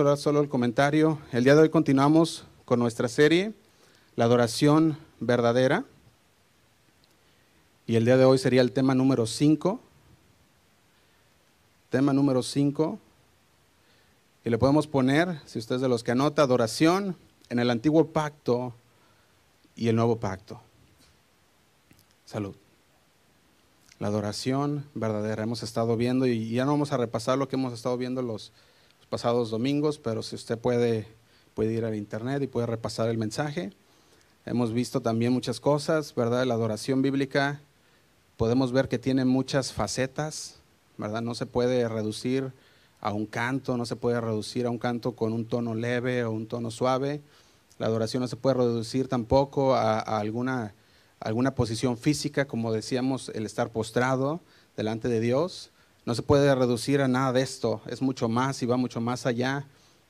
solo el comentario. El día de hoy continuamos con nuestra serie, la adoración verdadera. Y el día de hoy sería el tema número 5. Tema número 5. Y le podemos poner, si usted es de los que anota, adoración en el antiguo pacto y el nuevo pacto. Salud. La adoración verdadera. Hemos estado viendo y ya no vamos a repasar lo que hemos estado viendo los pasados domingos, pero si usted puede, puede ir al internet y puede repasar el mensaje. Hemos visto también muchas cosas, ¿verdad? La adoración bíblica podemos ver que tiene muchas facetas, ¿verdad? No se puede reducir a un canto, no se puede reducir a un canto con un tono leve o un tono suave. La adoración no se puede reducir tampoco a, alguna, alguna posición física, como decíamos, el estar postrado delante de Dios. No se puede reducir a nada de esto, es mucho más y va mucho más allá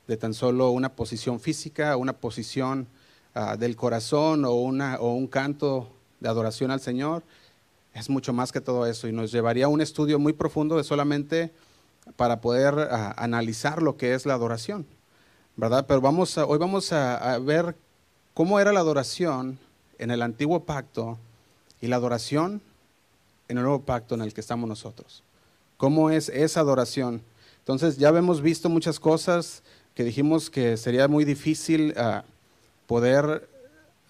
de tan solo una posición física, una posición ah, del corazón o, una, o un canto de adoración al Señor es mucho más que todo eso y nos llevaría a un estudio muy profundo de solamente para poder ah, analizar lo que es la adoración, ¿verdad? Pero vamos hoy vamos a, ver cómo era la adoración en el antiguo pacto y la adoración en el nuevo pacto en el que estamos nosotros. ¿Cómo es esa adoración? Entonces ya hemos visto muchas cosas que dijimos que sería muy difícil ah, poder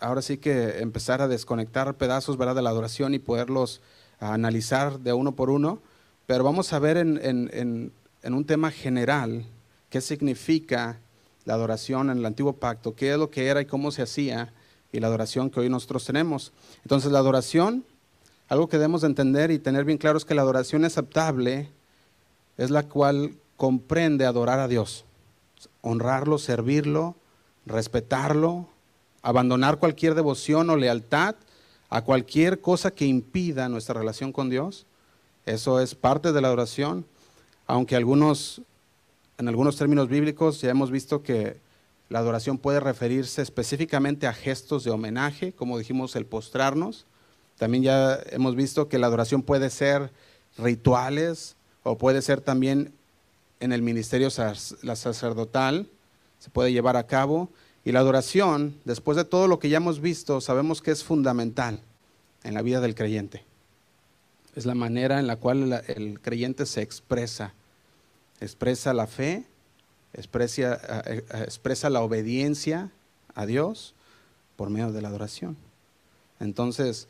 ahora sí que empezar a desconectar pedazos ¿verdad? de la adoración y poderlos analizar de uno por uno, pero vamos a ver en, un tema general qué significa la adoración en el antiguo pacto, qué es lo que era y cómo se hacía y la adoración que hoy nosotros tenemos. Entonces la adoración, algo que debemos de entender y tener bien claro es que la adoración aceptable es la cual comprende adorar a Dios, honrarlo, servirlo, respetarlo, abandonar cualquier devoción o lealtad a cualquier cosa que impida nuestra relación con Dios. Eso es parte de la adoración, aunque algunos, en algunos términos bíblicos ya hemos visto que la adoración puede referirse específicamente a gestos de homenaje, como dijimos, el postrarnos. También ya hemos visto que la adoración puede ser rituales o puede ser también en el ministerio sacerdotal, se puede llevar a cabo. Y la adoración, después de todo lo que ya hemos visto, sabemos que es fundamental en la vida del creyente. Es la manera en la cual el creyente se expresa. Expresa la fe, expresa, expresa la obediencia a Dios por medio de la adoración. Entonces,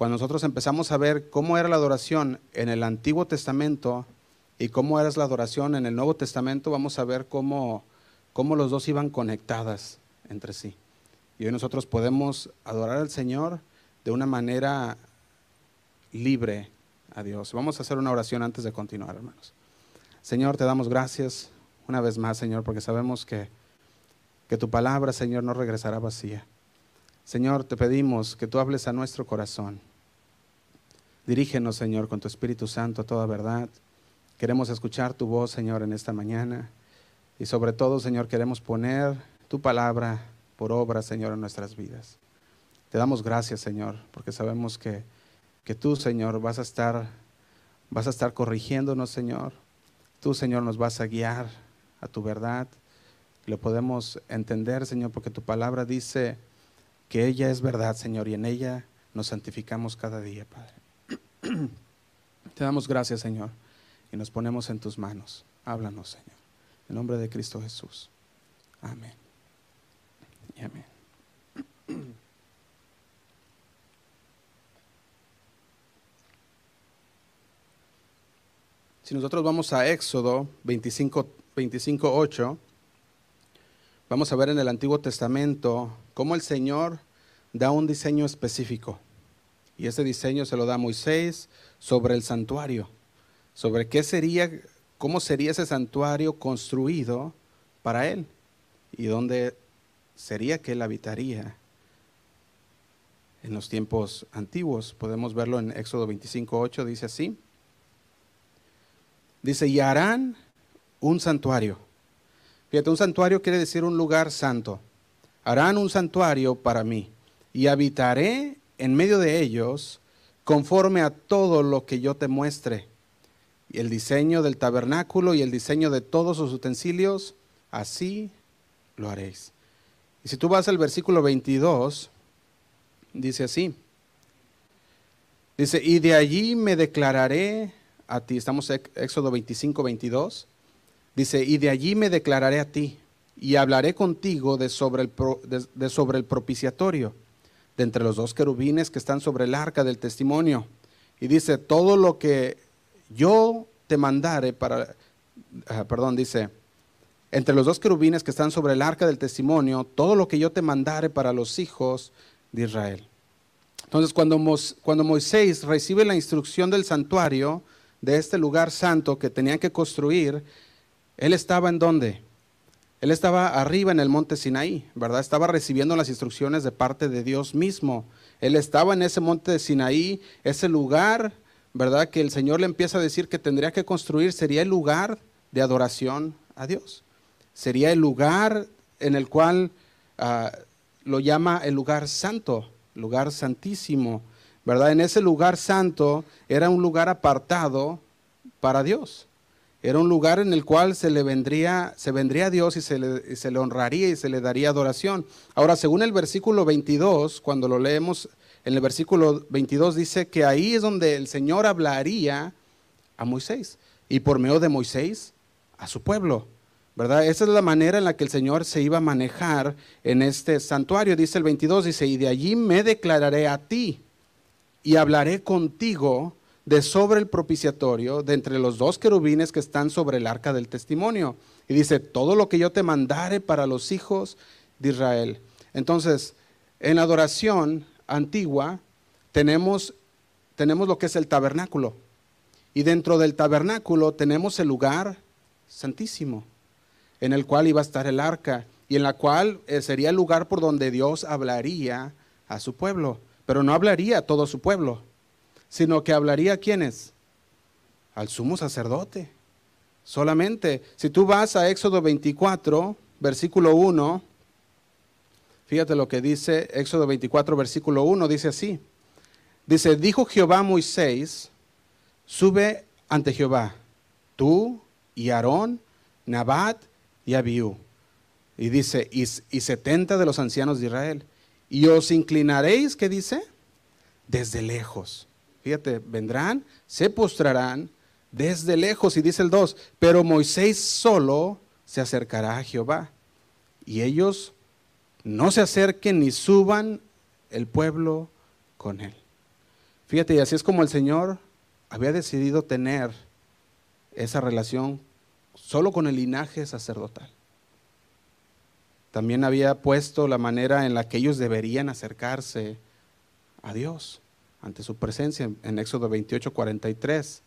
cuando nosotros empezamos a ver cómo era la adoración en el Antiguo Testamento y cómo era la adoración en el Nuevo Testamento, vamos a ver cómo, cómo los dos iban conectadas entre sí. Y hoy nosotros podemos adorar al Señor de una manera libre a Dios. Vamos a hacer una oración antes de continuar, hermanos. Señor, te damos gracias una vez más, Señor, porque sabemos que, que tu palabra, Señor, no regresará vacía. Señor, te pedimos que tú hables a nuestro corazón. Dirígenos, Señor, con tu Espíritu Santo a toda verdad. Queremos escuchar tu voz, Señor, en esta mañana. Y sobre todo, Señor, queremos poner tu palabra por obra, Señor, en nuestras vidas. Te damos gracias, Señor, porque sabemos que, que tú, Señor, vas a estar, vas a estar corrigiéndonos, Señor. Tú, Señor, nos vas a guiar a tu verdad. Lo podemos entender, Señor, porque tu palabra dice que ella es verdad, Señor, y en ella nos santificamos cada día, Padre. Te damos gracias, Señor, y nos ponemos en tus manos. Háblanos, Señor. En nombre de Cristo Jesús. Amén. Amén. Si nosotros vamos a Éxodo 25, 25, 8, vamos a ver en el Antiguo Testamento cómo el Señor da un diseño específico. Y ese diseño se lo da Moisés sobre el santuario, sobre qué sería, cómo sería ese santuario construido para él y dónde sería que él habitaría en los tiempos antiguos. Podemos verlo en Éxodo 25.8, dice así. Dice, y harán un santuario. Fíjate, un santuario quiere decir un lugar santo. Harán un santuario para mí y habitaré en medio de ellos conforme a todo lo que yo te muestre. Y el diseño del tabernáculo y el diseño de todos sus utensilios así lo haréis. Y si tú vas al versículo 22, dice así. Dice, y de allí me declararé a ti. Estamos en Éxodo 25, 22. Dice, y de allí me declararé a ti y hablaré contigo de sobre el, de sobre el propiciatorio, entre los dos querubines que están sobre el arca del testimonio. Y dice, todo lo que yo te mandare para, ah, perdón, dice, entre los dos querubines que están sobre el arca del testimonio, todo lo que yo te mandare para los hijos de Israel. Entonces, cuando, cuando Moisés recibe la instrucción del santuario, de este lugar santo que tenían que construir, él estaba en dónde? Él estaba arriba en el monte Sinaí, ¿verdad? Estaba recibiendo las instrucciones de parte de Dios mismo. Él estaba en ese monte de Sinaí, ese lugar, ¿verdad? Que el Señor le empieza a decir que tendría que construir, sería el lugar de adoración a Dios. Sería el lugar en el cual ah, lo llama el lugar santo, lugar santísimo, ¿verdad? En ese lugar santo era un lugar apartado para Dios. Era un lugar en el cual se le vendría, se vendría a Dios y se, le, se le honraría y se le daría adoración. Ahora, según el versículo 22, cuando lo leemos en el versículo 22 dice que ahí es donde el Señor hablaría a Moisés y por medio de Moisés a su pueblo. ¿verdad? Esa es la manera en la que el Señor se iba a manejar en este santuario. Dice el 22, dice, y de allí me declararé a ti y hablaré contigo de sobre el propiciatorio, de entre los dos querubines que están sobre el arca del testimonio. Y dice, todo lo que yo te mandare para los hijos de Israel. Entonces, en la adoración antigua tenemos, tenemos lo que es el tabernáculo. Y dentro del tabernáculo tenemos el lugar santísimo en el cual iba a estar el arca y en la cual eh, sería el lugar por donde Dios hablaría a su pueblo, pero no hablaría a todo su pueblo, sino que hablaría a quienes? Al sumo sacerdote. Solamente, si tú vas a Éxodo 24, versículo 1, fíjate lo que dice Éxodo 24, versículo 1, dice así. Dice, dijo Jehová a Moisés, sube ante Jehová, tú y Aarón, Nabat y Abiú. Y dice, y, setenta de los ancianos de Israel. Y os inclinaréis, ¿qué dice? Desde lejos. Fíjate, vendrán, se postrarán desde lejos. Y dice el 2, pero Moisés solo se acercará a Jehová. Y ellos no se acerquen ni suban el pueblo con él. Fíjate, y así es como el Señor había decidido tener esa relación solo con el linaje sacerdotal. También había puesto la manera en la que ellos deberían acercarse a Dios ante su presencia en Éxodo 28, 43.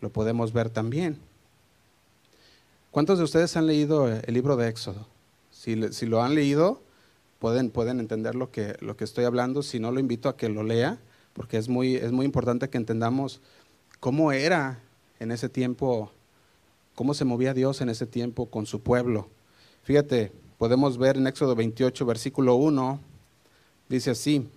Lo podemos ver también. ¿Cuántos de ustedes han leído el libro de Éxodo? Si, lo han leído, pueden, pueden entender lo que, lo que estoy hablando. Si no, lo invito a que lo lea, porque es muy, es muy importante que entendamos cómo era en ese tiempo cómo se movía Dios en ese tiempo con su pueblo. Fíjate, podemos ver en Éxodo 28, versículo 1, dice así,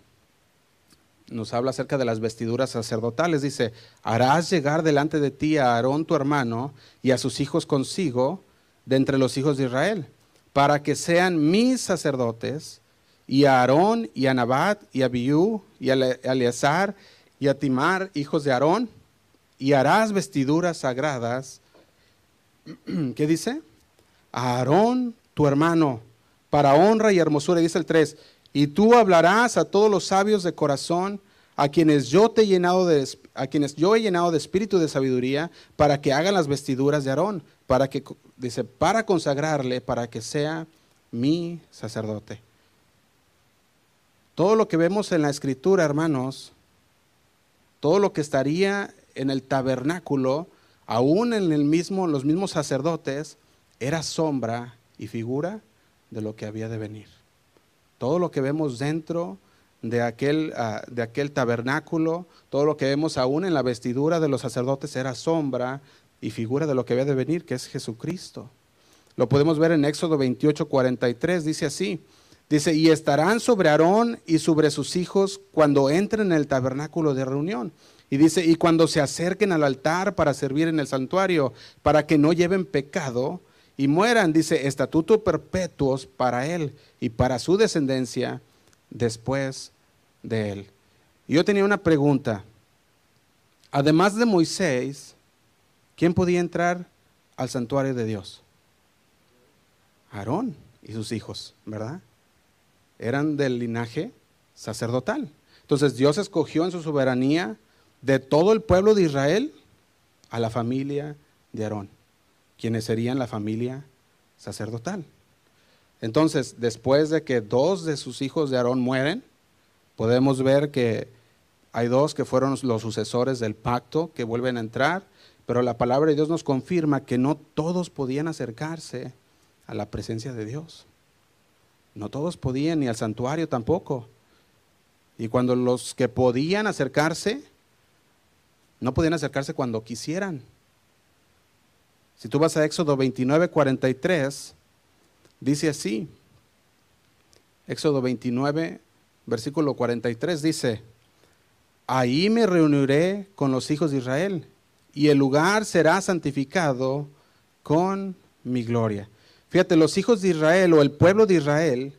nos habla acerca de las vestiduras sacerdotales, dice, harás llegar delante de ti a Aarón tu hermano y a sus hijos consigo de entre los hijos de Israel, para que sean mis sacerdotes, y a Aarón y a Nabat y a Abiú y a Eleazar y a Timar, hijos de Aarón, y harás vestiduras sagradas ¿Qué dice? Aarón, tu hermano, para honra y hermosura. dice el 3, y tú hablarás a todos los sabios de corazón, a quienes yo te he llenado de, a quienes yo he llenado de espíritu de sabiduría, para que hagan las vestiduras de Aarón, para que, dice, para consagrarle, para que sea mi sacerdote. Todo lo que vemos en la escritura, hermanos, todo lo que estaría en el tabernáculo, aún en el mismo, los mismos sacerdotes, era sombra y figura de lo que había de venir. Todo lo que vemos dentro de aquel, ah, de aquel tabernáculo, todo lo que vemos aún en la vestidura de los sacerdotes era sombra y figura de lo que había de venir, que es Jesucristo. Lo podemos ver en Éxodo 28, 43, dice así, dice, y estarán sobre Aarón y sobre sus hijos cuando entren en el tabernáculo de reunión. Y dice, y cuando se acerquen al altar para servir en el santuario, para que no lleven pecado, y mueran, dice, estatuto perpetuos para él y para su descendencia después de él. Yo tenía una pregunta. Además de Moisés, ¿quién podía entrar al santuario de Dios? Aarón y sus hijos, ¿verdad? Eran del linaje sacerdotal. Entonces Dios escogió en su soberanía de todo el pueblo de Israel a la familia de Aarón, quienes serían la familia sacerdotal. Entonces, después de que dos de sus hijos de Aarón mueren, podemos ver que hay dos que fueron los sucesores del pacto que vuelven a entrar, pero la palabra de Dios nos confirma que no todos podían acercarse a la presencia de Dios. No todos podían, ni al santuario tampoco. Y cuando los que podían acercarse, no podían acercarse cuando quisieran. Si tú vas a Éxodo 29, 43, dice así. Éxodo 29, versículo 43 dice, ahí me reuniré con los hijos de Israel y el lugar será santificado con mi gloria. Fíjate, los hijos de Israel o el pueblo de Israel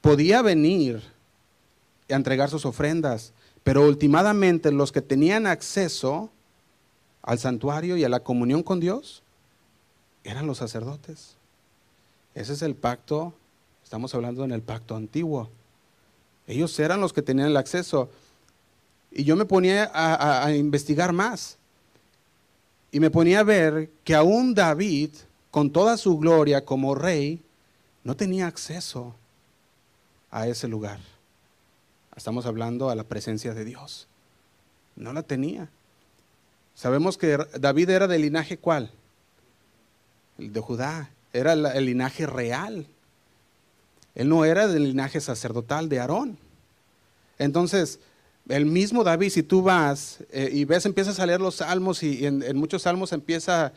podía venir a entregar sus ofrendas, pero últimamente los que tenían acceso al santuario y a la comunión con Dios eran los sacerdotes. Ese es el pacto, estamos hablando en el pacto antiguo. Ellos eran los que tenían el acceso. Y yo me ponía a, investigar más. Y me ponía a ver que aún David con toda su gloria como rey, no tenía acceso a ese lugar. Estamos hablando a la presencia de Dios. No la tenía. Sabemos que David era del linaje cuál? De Judá. Era el linaje real. Él no era del linaje sacerdotal de Aarón. Entonces, el mismo David, si tú vas eh, y ves, empiezas a leer los salmos y en, muchos salmos empieza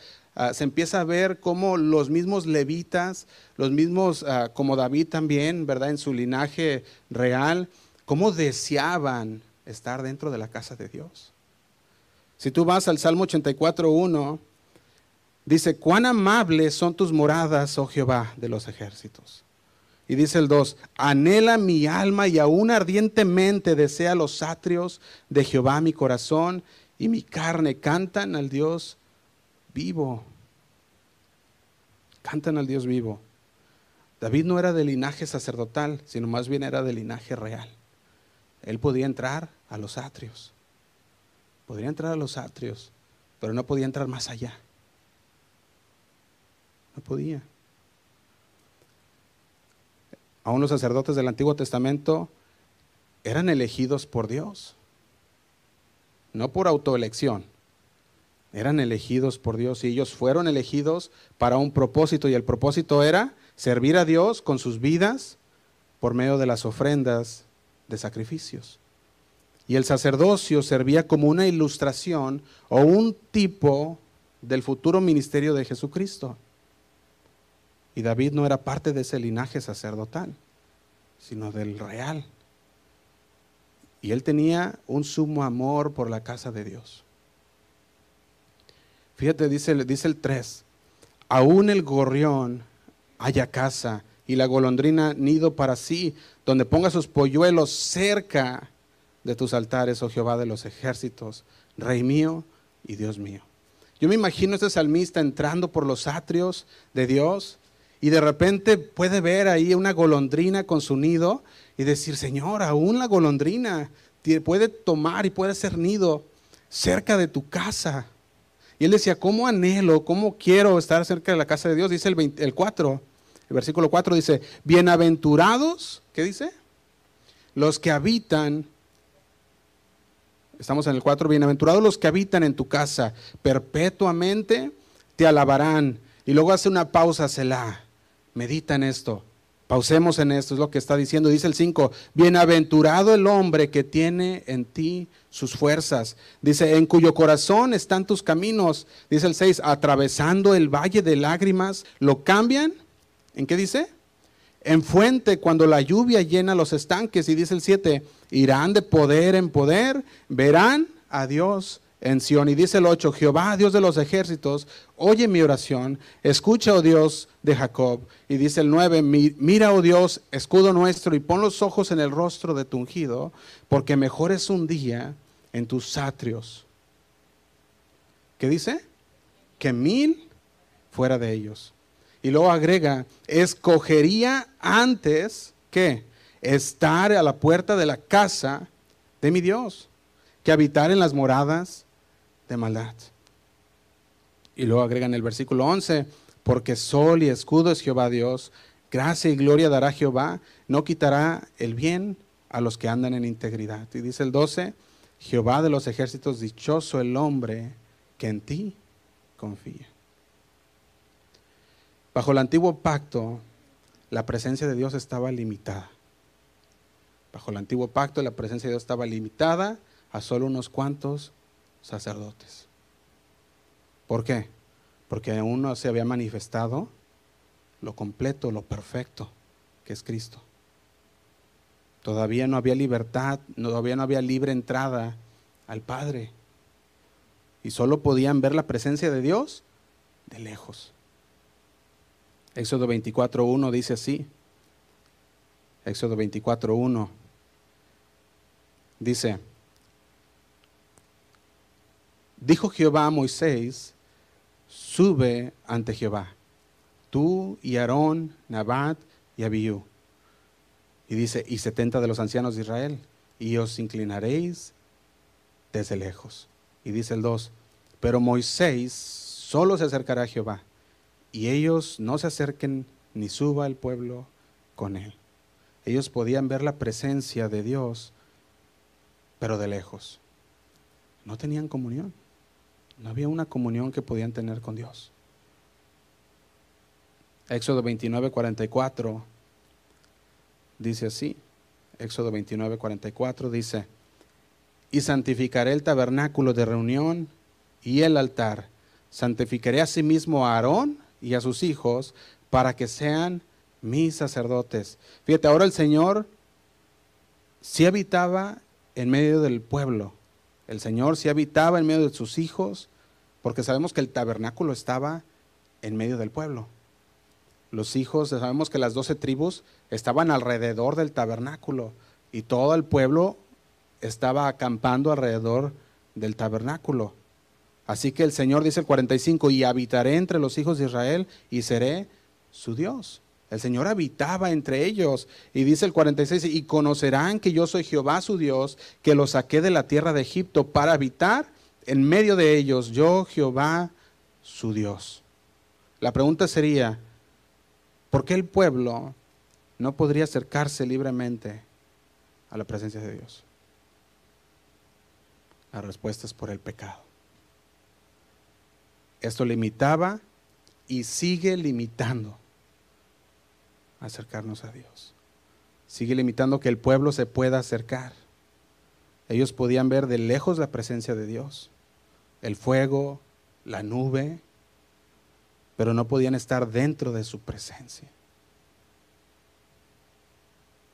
se empieza a ver cómo los mismos levitas, los mismos, ah, como David también, ¿verdad? En su linaje real, cómo deseaban estar dentro de la casa de Dios. Si tú vas al Salmo 84.1, dice, cuán amables son tus moradas, oh Jehová de los ejércitos. Y dice el 2, anhela mi alma y aún ardientemente desea los atrios de Jehová mi corazón y mi carne cantan al Dios vivo. Cantan al Dios vivo. David no era de linaje sacerdotal, sino más bien era de linaje real. Él podía entrar a los atrios. Podría entrar a los atrios, pero no podía entrar más allá. No podía. Aún los sacerdotes del Antiguo Testamento eran elegidos por Dios, no por autoelección eran elegidos por Dios y ellos fueron elegidos para un propósito y el propósito era servir a Dios con sus vidas por medio de las ofrendas de sacrificios. Y el sacerdocio servía como una ilustración o un tipo del futuro ministerio de Jesucristo. Y David no era parte de ese linaje sacerdotal, sino del real. Y él tenía un sumo amor por la casa de Dios. Fíjate, dice, el 3, aún el gorrión haya casa y la golondrina nido para sí, donde ponga sus polluelos cerca de tus altares, oh Jehová de los ejércitos, Rey mío y Dios mío. Yo me imagino a este salmista entrando por los atrios de Dios y de repente puede ver ahí una golondrina con su nido y decir, Señor, aún la golondrina puede tomar y puede ser nido cerca de tu casa. Y él decía, ¿cómo anhelo, cómo quiero estar cerca de la casa de Dios? Dice el, el 4, el versículo 4 dice, bienaventurados, ¿qué dice? Los que habitan, estamos en el 4, bienaventurados los que habitan en tu casa, perpetuamente te alabarán. Y luego hace una pausa, Selah, medita en esto. Pausemos en esto, es lo que está diciendo. Dice el 5, bienaventurado el hombre que tiene en ti sus fuerzas. Dice, en cuyo corazón están tus caminos. Dice el 6, atravesando el valle de lágrimas, lo cambian. ¿En qué dice? En fuente cuando la lluvia llena los estanques. Y dice el 7, irán de poder en poder, verán a Dios en Sion. Y dice el 8, Jehová, Dios de los ejércitos, oye mi oración, escucha, oh Dios de Jacob. Y dice el 9, mira, oh Dios, escudo nuestro, y pon los ojos en el rostro de tu ungido, porque mejor es un día en tus atrios. ¿Qué dice? Que mil fuera de ellos. Y luego agrega, escogería antes que estar a la puerta de la casa de mi Dios, que habitar en las moradas de maldad. Y luego agrega en el versículo 11, porque sol y escudo es Jehová Dios, gracia y gloria dará Jehová, no quitará el bien a los que andan en integridad. Y dice el 12, Jehová de los ejércitos, dichoso el hombre que en ti confía. Bajo el antiguo pacto, la presencia de Dios estaba limitada. Bajo el antiguo pacto, la presencia de Dios estaba limitada a solo unos cuantos sacerdotes. ¿Por qué? Porque aún no se había manifestado lo completo, lo perfecto, que es Cristo. Todavía no había libertad, todavía no había libre entrada al Padre. Y solo podían ver la presencia de Dios de lejos. Éxodo 24.1 dice así. Éxodo 24.1 dice, dijo Jehová a Moisés, sube ante Jehová, tú y Aarón, Nabat y Abiú. Y dice, y setenta de los ancianos de Israel, y os inclinaréis desde lejos. Y dice el 2, pero Moisés solo se acercará a Jehová y ellos no se acerquen ni suba el pueblo con él. Ellos podían ver la presencia de Dios, pero de lejos. No tenían comunión. No había una comunión que podían tener con Dios. Éxodo 29, 44 dice así. Éxodo 29, 44 dice, y santificaré el tabernáculo de reunión y el altar. Santificaré asimismo a Aarón y a sus hijos para que sean mis sacerdotes. Fíjate, ahora el Señor sí habitaba en medio del pueblo. El Señor sí habitaba en medio de sus hijos, porque sabemos que el tabernáculo estaba en medio del pueblo. Los hijos, sabemos que las doce tribus estaban alrededor del tabernáculo y todo el pueblo estaba acampando alrededor del tabernáculo. Así que el Señor dice el 45, y habitaré entre los hijos de Israel y seré su Dios. El Señor habitaba entre ellos. Y dice el 46, y conocerán que yo soy Jehová su Dios, que los saqué de la tierra de Egipto para habitar en medio de ellos, yo Jehová su Dios. La pregunta sería, ¿por qué el pueblo no podría acercarse libremente a la presencia de Dios? La respuesta es por el pecado. Esto limitaba y sigue limitando acercarnos a Dios. Sigue limitando que el pueblo se pueda acercar. Ellos podían ver de lejos la presencia de Dios, el fuego, la nube, pero no podían estar dentro de su presencia.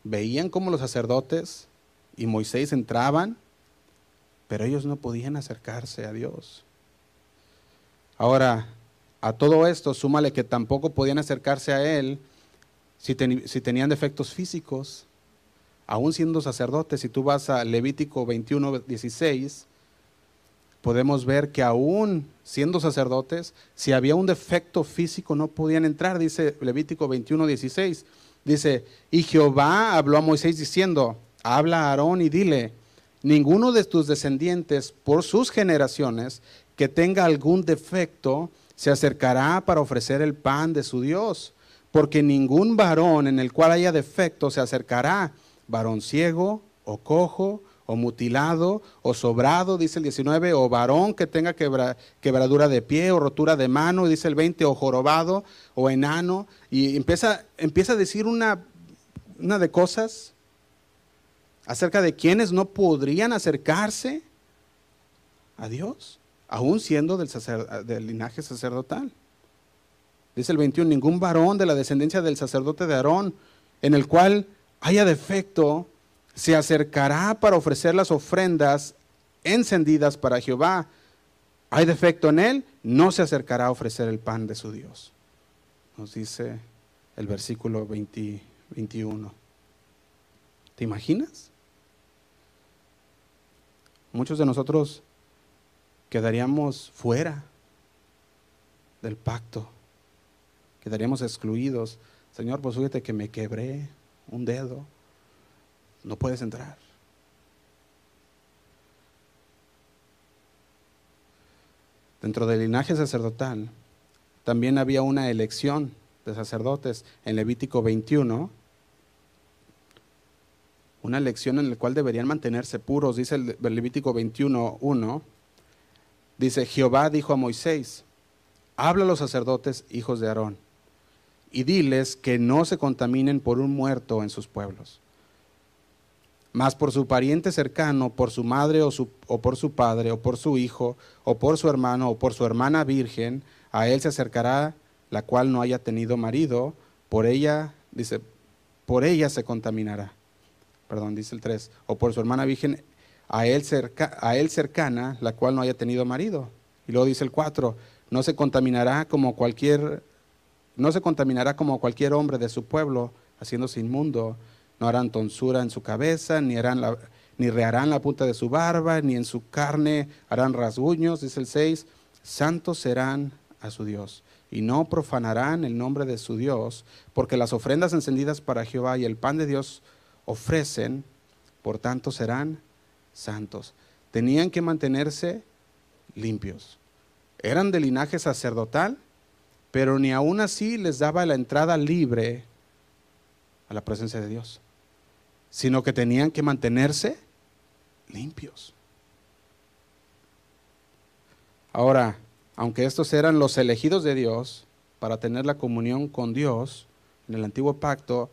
Veían como los sacerdotes y Moisés entraban, pero ellos no podían acercarse a Dios. Ahora, a todo esto, súmale que tampoco podían acercarse a Él si, tenían defectos físicos, aún siendo sacerdotes. Si tú vas a Levítico 21, 16, podemos ver que aún siendo sacerdotes, si había un defecto físico no podían entrar, dice Levítico 21, 16. Dice, y Jehová habló a Moisés diciendo, habla a Aarón y dile, ninguno de tus descendientes por sus generaciones que tenga algún defecto se acercará para ofrecer el pan de su Dios, porque ningún varón en el cual haya defecto se acercará, varón ciego o cojo o mutilado o sobrado, dice el 19, o varón que tenga quebradura de pie o rotura de mano, dice el 20, o jorobado o enano, y empieza, empieza a decir una, una de cosas acerca de quienes no podrían acercarse a Dios aún siendo del, del linaje sacerdotal. Dice el 21, ningún varón de la descendencia del sacerdote de Aarón, en el cual haya defecto, se acercará para ofrecer las ofrendas encendidas para Jehová, hay defecto en él, no se acercará a ofrecer el pan de su Dios. Nos dice el versículo 21. ¿Te imaginas? Muchos de nosotros quedaríamos fuera del pacto, quedaríamos excluidos. Señor, pues fíjate que me quebré un dedo, no puedes entrar. Dentro del linaje sacerdotal también había una elección de sacerdotes en Levítico 21, una elección en la cual deberían mantenerse puros, dice el Levítico 21, 1, dice, Jehová dijo a Moisés, habla a los sacerdotes hijos de Aarón y diles que no se contaminen por un muerto en sus pueblos. Mas por su pariente cercano, por su madre o, su, o, por su padre, o por su hijo, o por su hermano, o por su hermana virgen, a él se acercará la cual no haya tenido marido, por ella, dice, por ella se contaminará. Perdón, dice el 3. O por su hermana virgen, a él, cerca, a él cercana, la cual no haya tenido marido. Y luego dice el 4, no se contaminará como cualquier, no se contaminará como cualquier hombre de su pueblo, haciéndose inmundo no harán tonsura en su cabeza, ni, harán la, ni reharán la punta de su barba, ni en su carne harán rasguños, dice el 6, santos serán a su Dios. Y no profanarán el nombre de su Dios, porque las ofrendas encendidas para Jehová y el pan de Dios ofrecen, por tanto serán santos. Tenían que mantenerse limpios. Eran de linaje sacerdotal, pero ni aún así les daba la entrada libre a la presencia de Dios sino que tenían que mantenerse limpios. Ahora, aunque estos eran los elegidos de Dios para tener la comunión con Dios en el antiguo pacto,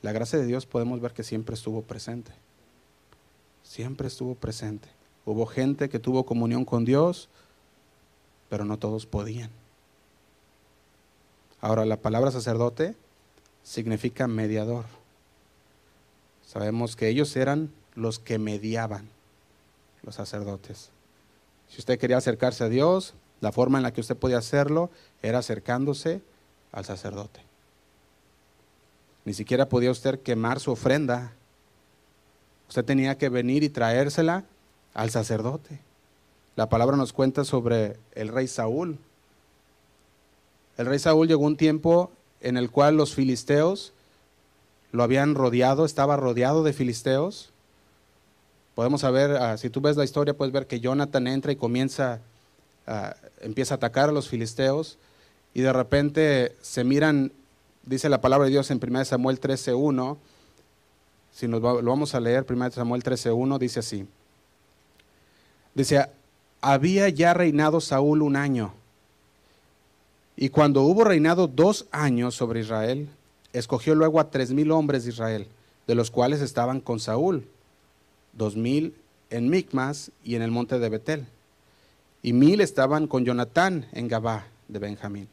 la gracia de Dios podemos ver que siempre estuvo presente. Siempre estuvo presente. Hubo gente que tuvo comunión con Dios, pero no todos podían. Ahora, la palabra sacerdote significa mediador. Sabemos que ellos eran los que mediaban, los sacerdotes. Si usted quería acercarse a Dios, la forma en la que usted podía hacerlo era acercándose al sacerdote. Ni siquiera podía usted quemar su ofrenda. Usted tenía que venir y traérsela al sacerdote. La palabra nos cuenta sobre el rey Saúl. El rey Saúl llegó un tiempo en el cual los filisteos lo habían rodeado, estaba rodeado de filisteos. Podemos saber, ah, si tú ves la historia, puedes ver que Jonathan entra y comienza, uh, empieza a atacar a los filisteos y de repente se miran, dice la palabra de Dios en 1 Samuel 13.1, si nos lo vamos a leer, 1 Samuel 13.1, dice así. Dice, había ya reinado Saúl un año, y cuando hubo reinado dos años sobre Israel, escogió luego a tres mil hombres de Israel, de los cuales estaban con Saúl, dos mil en Micmas y en el monte de Betel, y mil estaban con Jonatán en Gabá de Benjamín.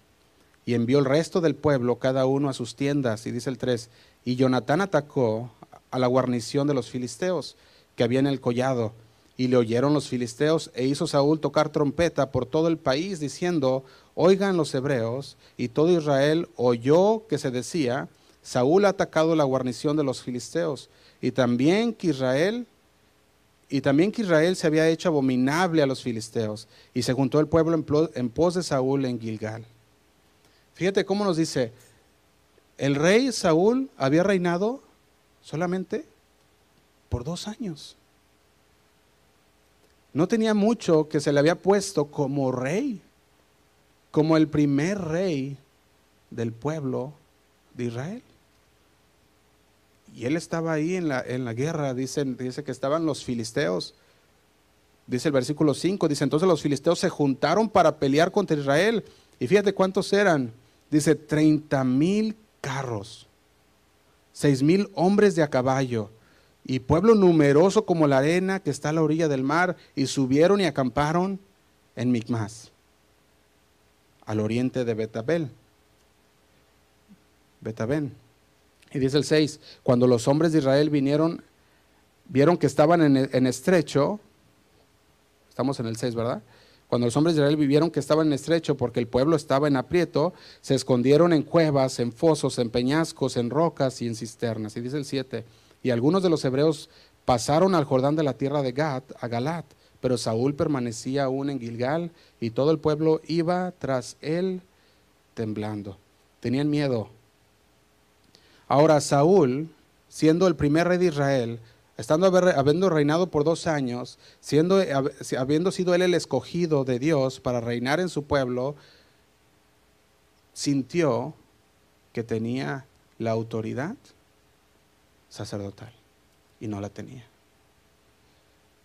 Y envió el resto del pueblo, cada uno a sus tiendas, y dice el 3, y Jonatán atacó a la guarnición de los filisteos que había en el collado, y le oyeron los filisteos, e hizo Saúl tocar trompeta por todo el país, diciendo, oigan los hebreos, y todo Israel oyó que se decía, Saúl ha atacado la guarnición de los filisteos, y también que Israel, y también que Israel se había hecho abominable a los filisteos, y se juntó el pueblo en pos de Saúl en Gilgal. Fíjate cómo nos dice, el rey Saúl había reinado solamente por dos años. No tenía mucho que se le había puesto como rey como el primer rey del pueblo de Israel. Y él estaba ahí en la, en la guerra, dice, dice que estaban los filisteos. Dice el versículo 5, dice, entonces los filisteos se juntaron para pelear contra Israel. Y fíjate cuántos eran. Dice, 30 mil carros, seis mil hombres de a caballo y pueblo numeroso como la arena que está a la orilla del mar. Y subieron y acamparon en Micmas al oriente de Betabel. Betabén. Y dice el 6, cuando los hombres de Israel vinieron, vieron que estaban en, en estrecho, estamos en el 6, ¿verdad? Cuando los hombres de Israel vivieron que estaban en estrecho porque el pueblo estaba en aprieto, se escondieron en cuevas, en fosos, en peñascos, en rocas y en cisternas. Y dice el 7, y algunos de los hebreos pasaron al Jordán de la tierra de Gad a Galat, pero Saúl permanecía aún en Gilgal y todo el pueblo iba tras él temblando. Tenían miedo. Ahora Saúl, siendo el primer rey de Israel, estando habiendo reinado por dos años, siendo, habiendo sido él el escogido de Dios para reinar en su pueblo, sintió que tenía la autoridad sacerdotal y no la tenía.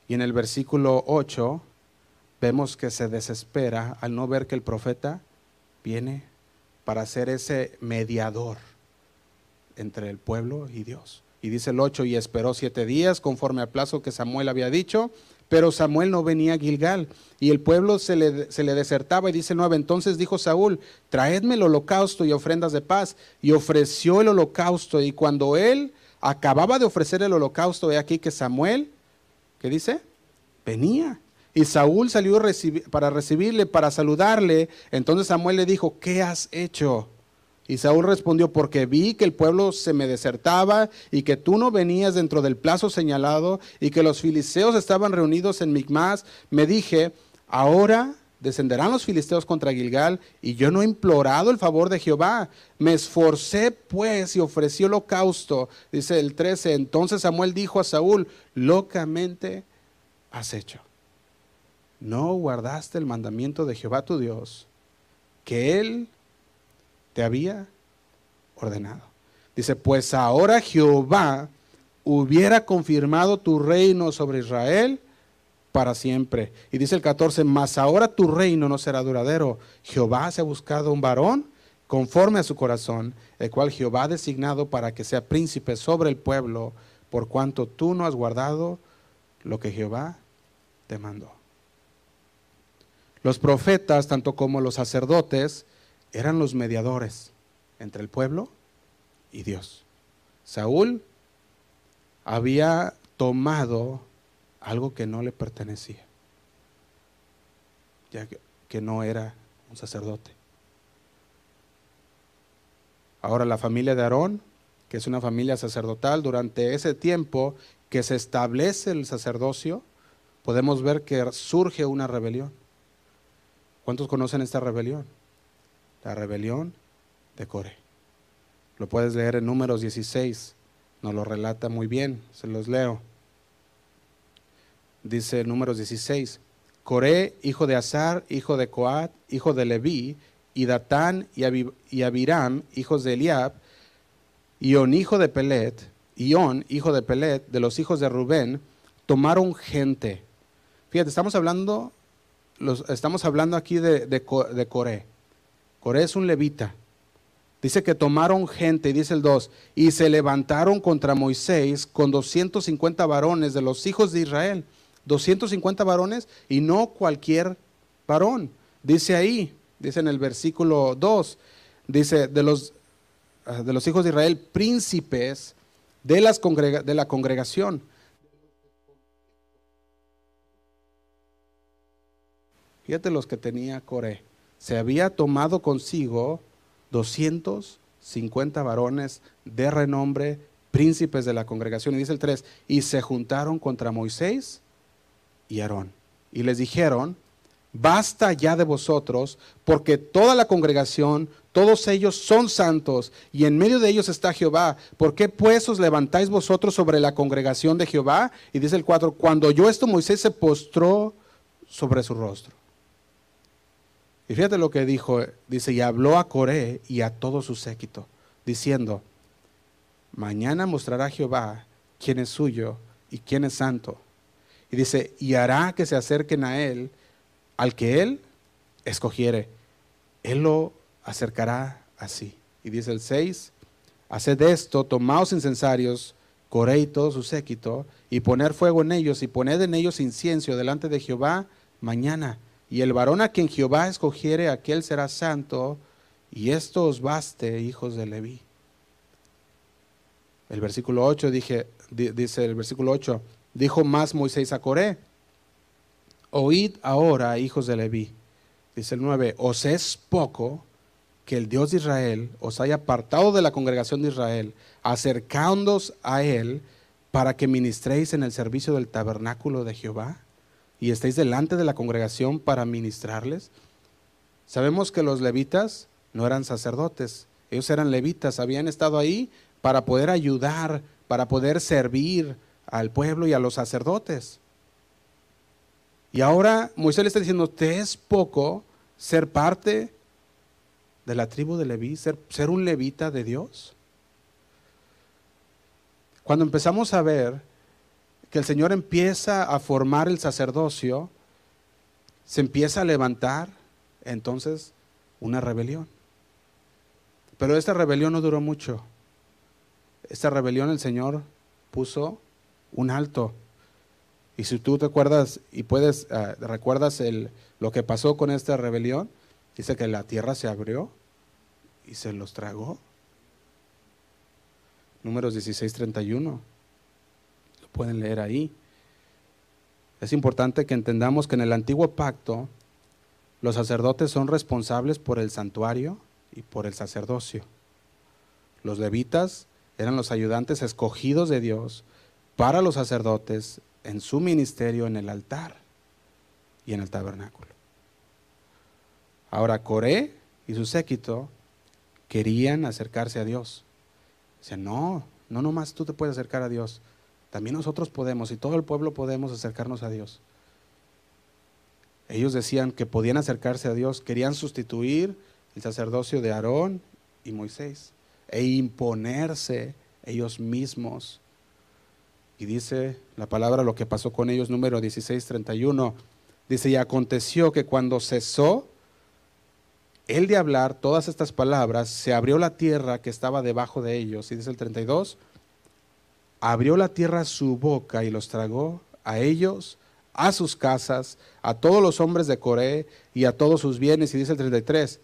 Y en el versículo 8 vemos que se desespera al no ver que el profeta viene para ser ese mediador entre el pueblo y Dios. Y dice el 8, y esperó siete días conforme al plazo que Samuel había dicho, pero Samuel no venía a Gilgal y el pueblo se le, se le desertaba y dice el 9, entonces dijo Saúl, traedme el holocausto y ofrendas de paz. Y ofreció el holocausto y cuando él acababa de ofrecer el holocausto, ve aquí que Samuel, ¿qué dice? Venía. Y Saúl salió para recibirle, para saludarle. Entonces Samuel le dijo, ¿qué has hecho? Y Saúl respondió, porque vi que el pueblo se me desertaba y que tú no venías dentro del plazo señalado y que los filisteos estaban reunidos en Micmas, me dije, ahora descenderán los filisteos contra Gilgal y yo no he implorado el favor de Jehová. Me esforcé pues y ofrecí holocausto. Dice el 13, entonces Samuel dijo a Saúl, locamente has hecho. No guardaste el mandamiento de Jehová tu Dios, que él te había ordenado. Dice, pues ahora Jehová hubiera confirmado tu reino sobre Israel para siempre. Y dice el 14, mas ahora tu reino no será duradero. Jehová se ha buscado un varón conforme a su corazón, el cual Jehová ha designado para que sea príncipe sobre el pueblo, por cuanto tú no has guardado lo que Jehová te mandó. Los profetas, tanto como los sacerdotes, eran los mediadores entre el pueblo y Dios. Saúl había tomado algo que no le pertenecía, ya que, no era un sacerdote. Ahora la familia de Aarón, que es una familia sacerdotal, durante ese tiempo que se establece el sacerdocio, podemos ver que surge una rebelión. ¿Cuántos conocen esta rebelión? la rebelión de Core. Lo puedes leer en números 16, nos lo relata muy bien, se los leo. Dice números 16, Coré, hijo de Azar, hijo de Coat, hijo de Leví, y Datán y, Abiram, hijos de Eliab, Ion, hijo de Pelet, Ion, hijo de Pelet, de los hijos de Rubén, tomaron gente. Fíjate, estamos hablando, los, estamos hablando aquí de, de, de Coré. Coré es un levita. Dice que tomaron gente, dice el 2, y se levantaron contra Moisés con 250 varones de los hijos de Israel. 250 varones y no cualquier varón. Dice ahí, dice en el versículo 2, dice de los, ah, de los hijos de Israel, príncipes de, las de la congregación. Fíjate los que tenía Coré se había tomado consigo 250 varones de renombre, príncipes de la congregación. Y dice el 3, y se juntaron contra Moisés y Aarón. Y les dijeron, basta ya de vosotros, porque toda la congregación, todos ellos son santos, y en medio de ellos está Jehová. ¿Por qué pues os levantáis vosotros sobre la congregación de Jehová? Y dice el 4, cuando yo esto, Moisés se postró sobre su rostro. Y fíjate lo que dijo, dice, y habló a Coré y a todo su séquito, diciendo, mañana mostrará Jehová quién es suyo y quién es santo. Y dice, y hará que se acerquen a él al que él escogiere. Él lo acercará así. Y dice el 6, haced esto, tomaos incensarios, Coré y todo su séquito, y poner fuego en ellos, y poned en ellos incienso delante de Jehová mañana y el varón a quien Jehová escogiere, aquel será santo, y esto os baste, hijos de Leví. El versículo 8 dije, dice el versículo 8, dijo más Moisés a Coré, oíd ahora, hijos de Leví. Dice el 9, os es poco que el Dios de Israel os haya apartado de la congregación de Israel, acercándoos a él para que ministréis en el servicio del tabernáculo de Jehová y estéis delante de la congregación para ministrarles. Sabemos que los levitas no eran sacerdotes, ellos eran levitas, habían estado ahí para poder ayudar, para poder servir al pueblo y a los sacerdotes. Y ahora Moisés le está diciendo, te es poco ser parte de la tribu de Leví, ser, ser un levita de Dios. Cuando empezamos a ver que el Señor empieza a formar el sacerdocio, se empieza a levantar entonces una rebelión. Pero esta rebelión no duró mucho. Esta rebelión el Señor puso un alto. Y si tú te acuerdas y puedes, uh, recuerdas el, lo que pasó con esta rebelión, dice que la tierra se abrió y se los tragó. Números 16, 31. Lo pueden leer ahí. Es importante que entendamos que en el antiguo pacto los sacerdotes son responsables por el santuario y por el sacerdocio. Los levitas eran los ayudantes escogidos de Dios para los sacerdotes en su ministerio en el altar y en el tabernáculo. Ahora Coré y su séquito querían acercarse a Dios. Dicen, no, no nomás tú te puedes acercar a Dios, también nosotros podemos y todo el pueblo podemos acercarnos a Dios. Ellos decían que podían acercarse a Dios, querían sustituir el sacerdocio de Aarón y Moisés e imponerse ellos mismos. Y dice la palabra lo que pasó con ellos, número 1631. Dice, y aconteció que cuando cesó él de hablar todas estas palabras, se abrió la tierra que estaba debajo de ellos. Y dice el 32, abrió la tierra su boca y los tragó a ellos, a sus casas, a todos los hombres de Coré y a todos sus bienes. Y dice el 33,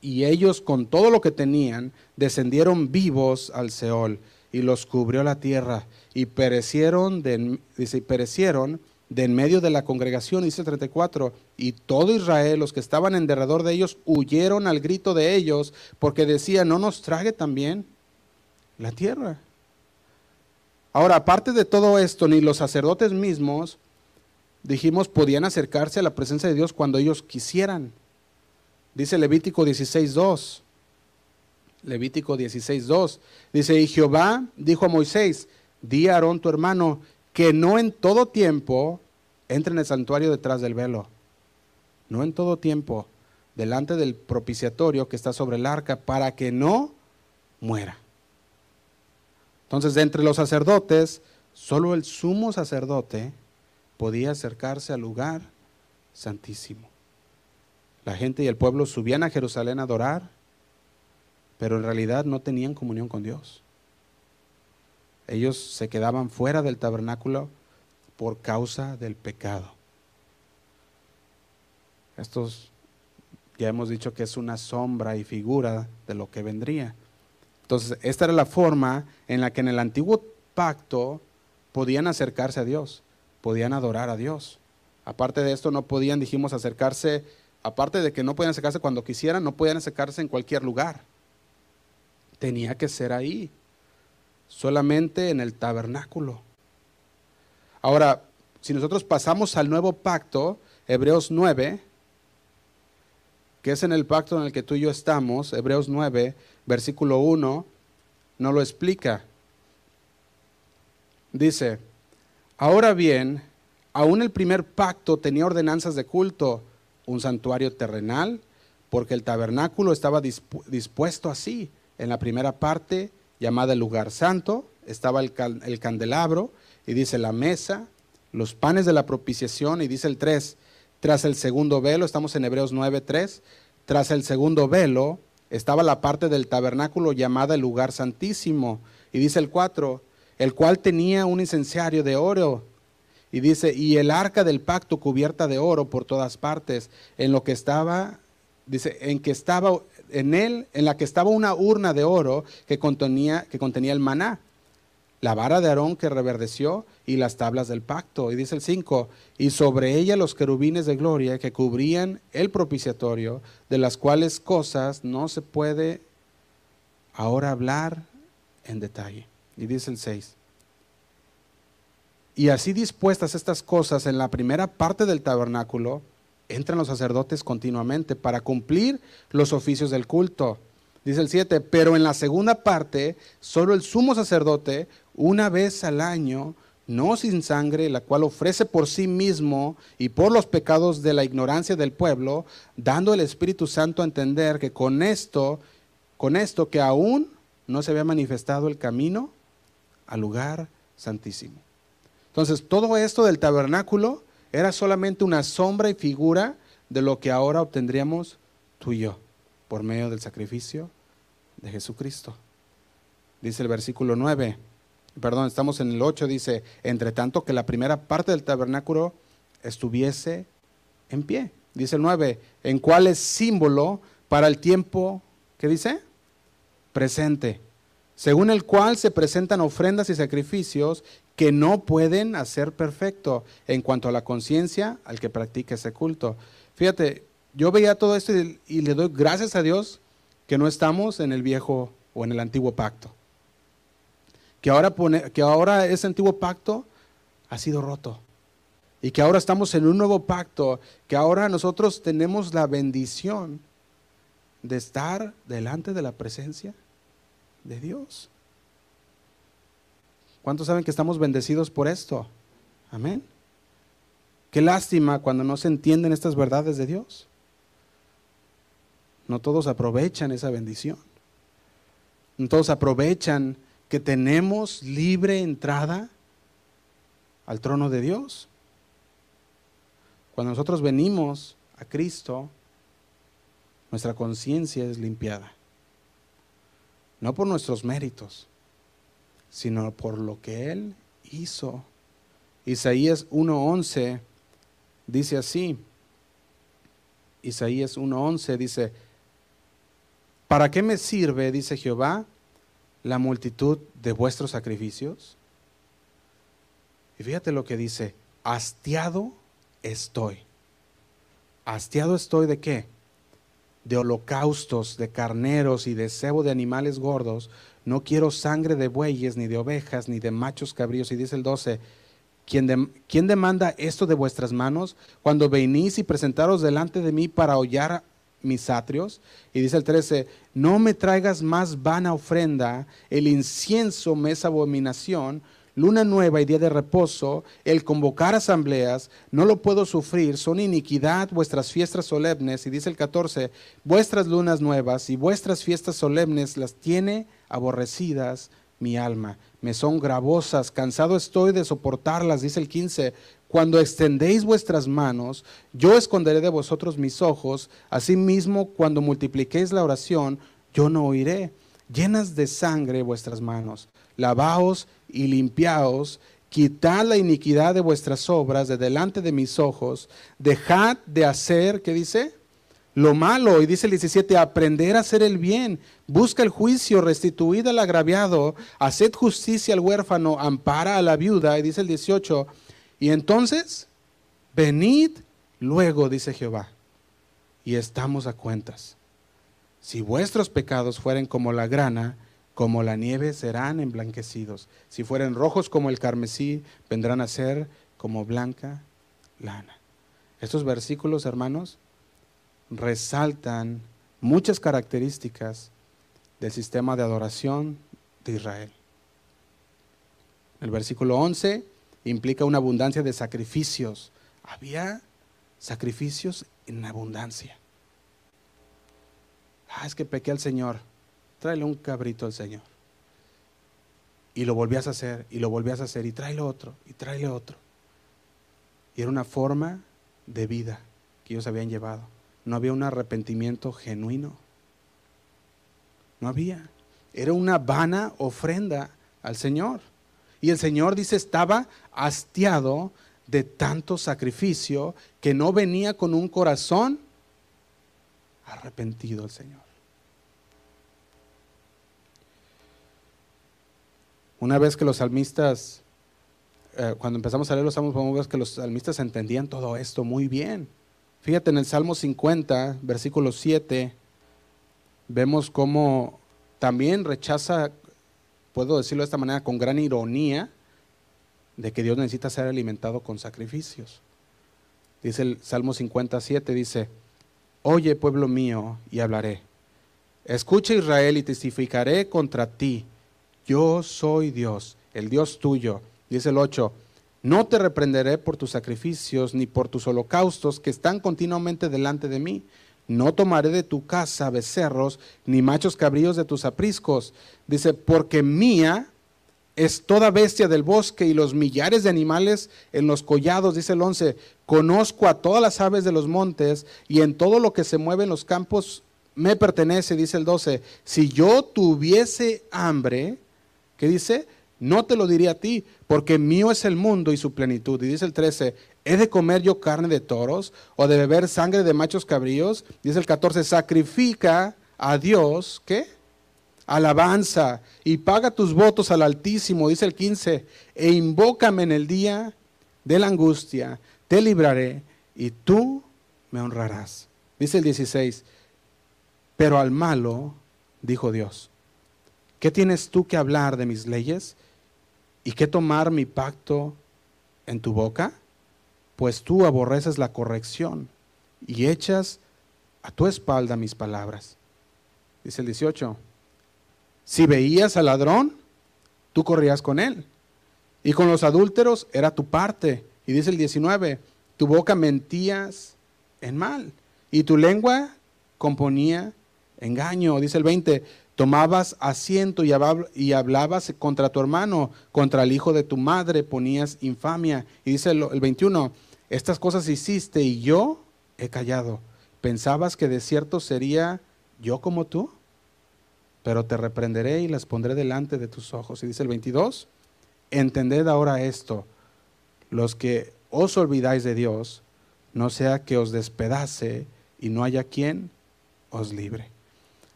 y ellos con todo lo que tenían descendieron vivos al Seol y los cubrió la tierra y perecieron de, perecieron de en medio de la congregación, dice 34, y todo Israel, los que estaban en derredor de ellos, huyeron al grito de ellos, porque decían, no nos trague también la tierra. Ahora, aparte de todo esto, ni los sacerdotes mismos, dijimos, podían acercarse a la presencia de Dios cuando ellos quisieran. Dice Levítico 16.2. Levítico 16.2. Dice, y Jehová dijo a Moisés, di a Aarón tu hermano, que no en todo tiempo entre en el santuario detrás del velo. No en todo tiempo, delante del propiciatorio que está sobre el arca, para que no muera. Entonces, de entre los sacerdotes, solo el sumo sacerdote podía acercarse al lugar santísimo. La gente y el pueblo subían a Jerusalén a adorar, pero en realidad no tenían comunión con Dios. Ellos se quedaban fuera del tabernáculo por causa del pecado. Estos ya hemos dicho que es una sombra y figura de lo que vendría. Entonces, esta era la forma en la que en el antiguo pacto podían acercarse a Dios, podían adorar a Dios. Aparte de esto, no podían, dijimos, acercarse, aparte de que no podían acercarse cuando quisieran, no podían acercarse en cualquier lugar. Tenía que ser ahí, solamente en el tabernáculo. Ahora, si nosotros pasamos al nuevo pacto, Hebreos 9, que es en el pacto en el que tú y yo estamos, Hebreos 9, versículo 1, no lo explica. Dice, ahora bien, aún el primer pacto tenía ordenanzas de culto, un santuario terrenal, porque el tabernáculo estaba dispuesto así. En la primera parte, llamada el lugar santo, estaba el, el candelabro, y dice la mesa, los panes de la propiciación, y dice el 3, tras el segundo velo, estamos en Hebreos 9, 3, tras el segundo velo estaba la parte del tabernáculo llamada el lugar santísimo, y dice el 4, el cual tenía un incenciario de oro, y dice, y el arca del pacto cubierta de oro por todas partes, en lo que estaba, dice, en que estaba, en él, en la que estaba una urna de oro que contenía, que contenía el maná la vara de Aarón que reverdeció y las tablas del pacto. Y dice el 5, y sobre ella los querubines de gloria que cubrían el propiciatorio, de las cuales cosas no se puede ahora hablar en detalle. Y dice el 6. Y así dispuestas estas cosas en la primera parte del tabernáculo, entran los sacerdotes continuamente para cumplir los oficios del culto. Dice el 7, pero en la segunda parte, solo el sumo sacerdote, una vez al año, no sin sangre, la cual ofrece por sí mismo y por los pecados de la ignorancia del pueblo, dando el Espíritu Santo a entender que con esto, con esto que aún no se había manifestado el camino al lugar santísimo. Entonces, todo esto del tabernáculo era solamente una sombra y figura de lo que ahora obtendríamos tú y yo por medio del sacrificio de Jesucristo. Dice el versículo 9, perdón, estamos en el 8, dice, entre tanto que la primera parte del tabernáculo estuviese en pie. Dice el 9, en cuál es símbolo para el tiempo, ¿qué dice? Presente, según el cual se presentan ofrendas y sacrificios que no pueden hacer perfecto en cuanto a la conciencia al que practica ese culto. Fíjate, yo veía todo esto y, le doy gracias a Dios que no estamos en el viejo o en el antiguo pacto. Que ahora, que ahora ese antiguo pacto ha sido roto. Y que ahora estamos en un nuevo pacto, que ahora nosotros tenemos la bendición de estar delante de la presencia de Dios. ¿Cuántos saben que estamos bendecidos por esto? Amén. Qué lástima cuando no se entienden estas verdades de Dios. No todos aprovechan esa bendición. No todos aprovechan que tenemos libre entrada al trono de Dios. Cuando nosotros venimos a Cristo, nuestra conciencia es limpiada. No por nuestros méritos, sino por lo que Él hizo. Isaías 1.11 dice así, Isaías 1.11 dice, ¿para qué me sirve, dice Jehová, la multitud de vuestros sacrificios? Y fíjate lo que dice, hastiado estoy. ¿Hastiado estoy de qué? De holocaustos, de carneros y de cebo de animales gordos, no quiero sangre de bueyes, ni de ovejas, ni de machos cabríos. Y dice el 12, ¿quién, ¿quién demanda esto de vuestras manos cuando venís y presentaros delante de mí para hollar mis atrios? Y dice el 13, no me traigas más vana ofrenda, el incienso me es abominación, luna nueva y día de reposo, el convocar asambleas, no lo puedo sufrir, son iniquidad vuestras fiestas solemnes. Y dice el 14, vuestras lunas nuevas y vuestras fiestas solemnes las tiene aborrecidas mi alma, me son gravosas, cansado estoy de soportarlas, dice el 15. Cuando extendéis vuestras manos, yo esconderé de vosotros mis ojos, asimismo cuando multipliquéis la oración, yo no oiré. Llenas de sangre vuestras manos, lavaos y limpiaos, quitad la iniquidad de vuestras obras de delante de mis ojos, dejad de hacer, ¿qué dice? Lo malo. Y dice el 17, aprender a hacer el bien. Busca el juicio, restituid al agraviado, haced justicia al huérfano, ampara a la viuda. Y dice el 18, y entonces, venid luego, dice Jehová, y estamos a cuentas. Si vuestros pecados fueren como la grana, como la nieve serán emblanquecidos. Si fueren rojos como el carmesí, vendrán a ser como blanca lana. Estos versículos, hermanos, resaltan muchas características del sistema de adoración de Israel. El versículo 11 implica una abundancia de sacrificios. Había sacrificios en abundancia. Ah, es que pequé al Señor. Tráele un cabrito al Señor. Y lo volvías a hacer, y lo volvías a hacer, y tráele otro, y tráele otro. Y era una forma de vida que ellos habían llevado no había un arrepentimiento genuino. No había. Era una vana ofrenda al Señor. Y el Señor dice, estaba hastiado de tanto sacrificio que no venía con un corazón arrepentido el Señor. Una vez que los salmistas, eh, cuando empezamos a leer los salmos, podemos ver que los salmistas entendían todo esto muy bien. Fíjate en el Salmo 50, versículo 7, vemos cómo también rechaza, puedo decirlo de esta manera, con gran ironía, de que Dios necesita ser alimentado con sacrificios. Dice el Salmo 57, dice, Oye pueblo mío y hablaré. Escucha Israel y testificaré contra ti. Yo soy Dios, el Dios tuyo. Dice el 8, no te reprenderé por tus sacrificios ni por tus holocaustos que están continuamente delante de mí. No tomaré de tu casa becerros ni machos cabríos de tus apriscos. Dice, porque mía es toda bestia del bosque y los millares de animales en los collados, dice el 11, conozco a todas las aves de los montes y en todo lo que se mueve en los campos me pertenece, dice el 12. Si yo tuviese hambre, ¿qué dice? No te lo diría a ti, porque mío es el mundo y su plenitud. Y dice el 13, ¿he de comer yo carne de toros o de beber sangre de machos cabríos? Dice el 14, sacrifica a Dios, ¿qué? alabanza y paga tus votos al Altísimo, dice el 15, e invócame en el día de la angustia, te libraré y tú me honrarás. Dice el 16, pero al malo, dijo Dios, ¿qué tienes tú que hablar de mis leyes y qué tomar mi pacto en tu boca? Pues tú aborreces la corrección y echas a tu espalda mis palabras. Dice el 18, si veías al ladrón, tú corrías con él. Y con los adúlteros era tu parte. Y dice el 19, tu boca mentías en mal. Y tu lengua componía engaño. Dice el 20, tomabas asiento y hablabas contra tu hermano, contra el hijo de tu madre, ponías infamia. Y dice el 21, estas cosas hiciste y yo he callado. ¿Pensabas que de cierto sería yo como tú? pero te reprenderé y las pondré delante de tus ojos. Y dice el 22, entended ahora esto, los que os olvidáis de Dios, no sea que os despedace y no haya quien os libre.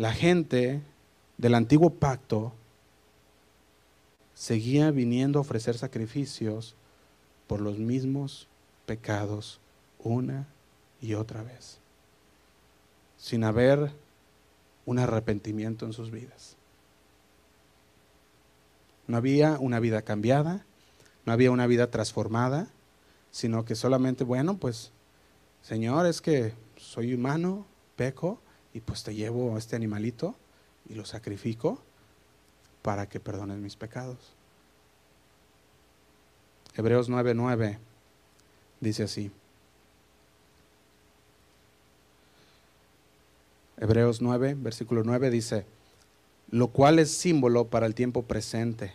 La gente del antiguo pacto seguía viniendo a ofrecer sacrificios por los mismos pecados una y otra vez, sin haber un arrepentimiento en sus vidas. No había una vida cambiada, no había una vida transformada, sino que solamente, bueno, pues, Señor, es que soy humano, peco, y pues te llevo este animalito y lo sacrifico para que perdones mis pecados. Hebreos 9:9 dice así. Hebreos 9, versículo 9 dice, lo cual es símbolo para el tiempo presente,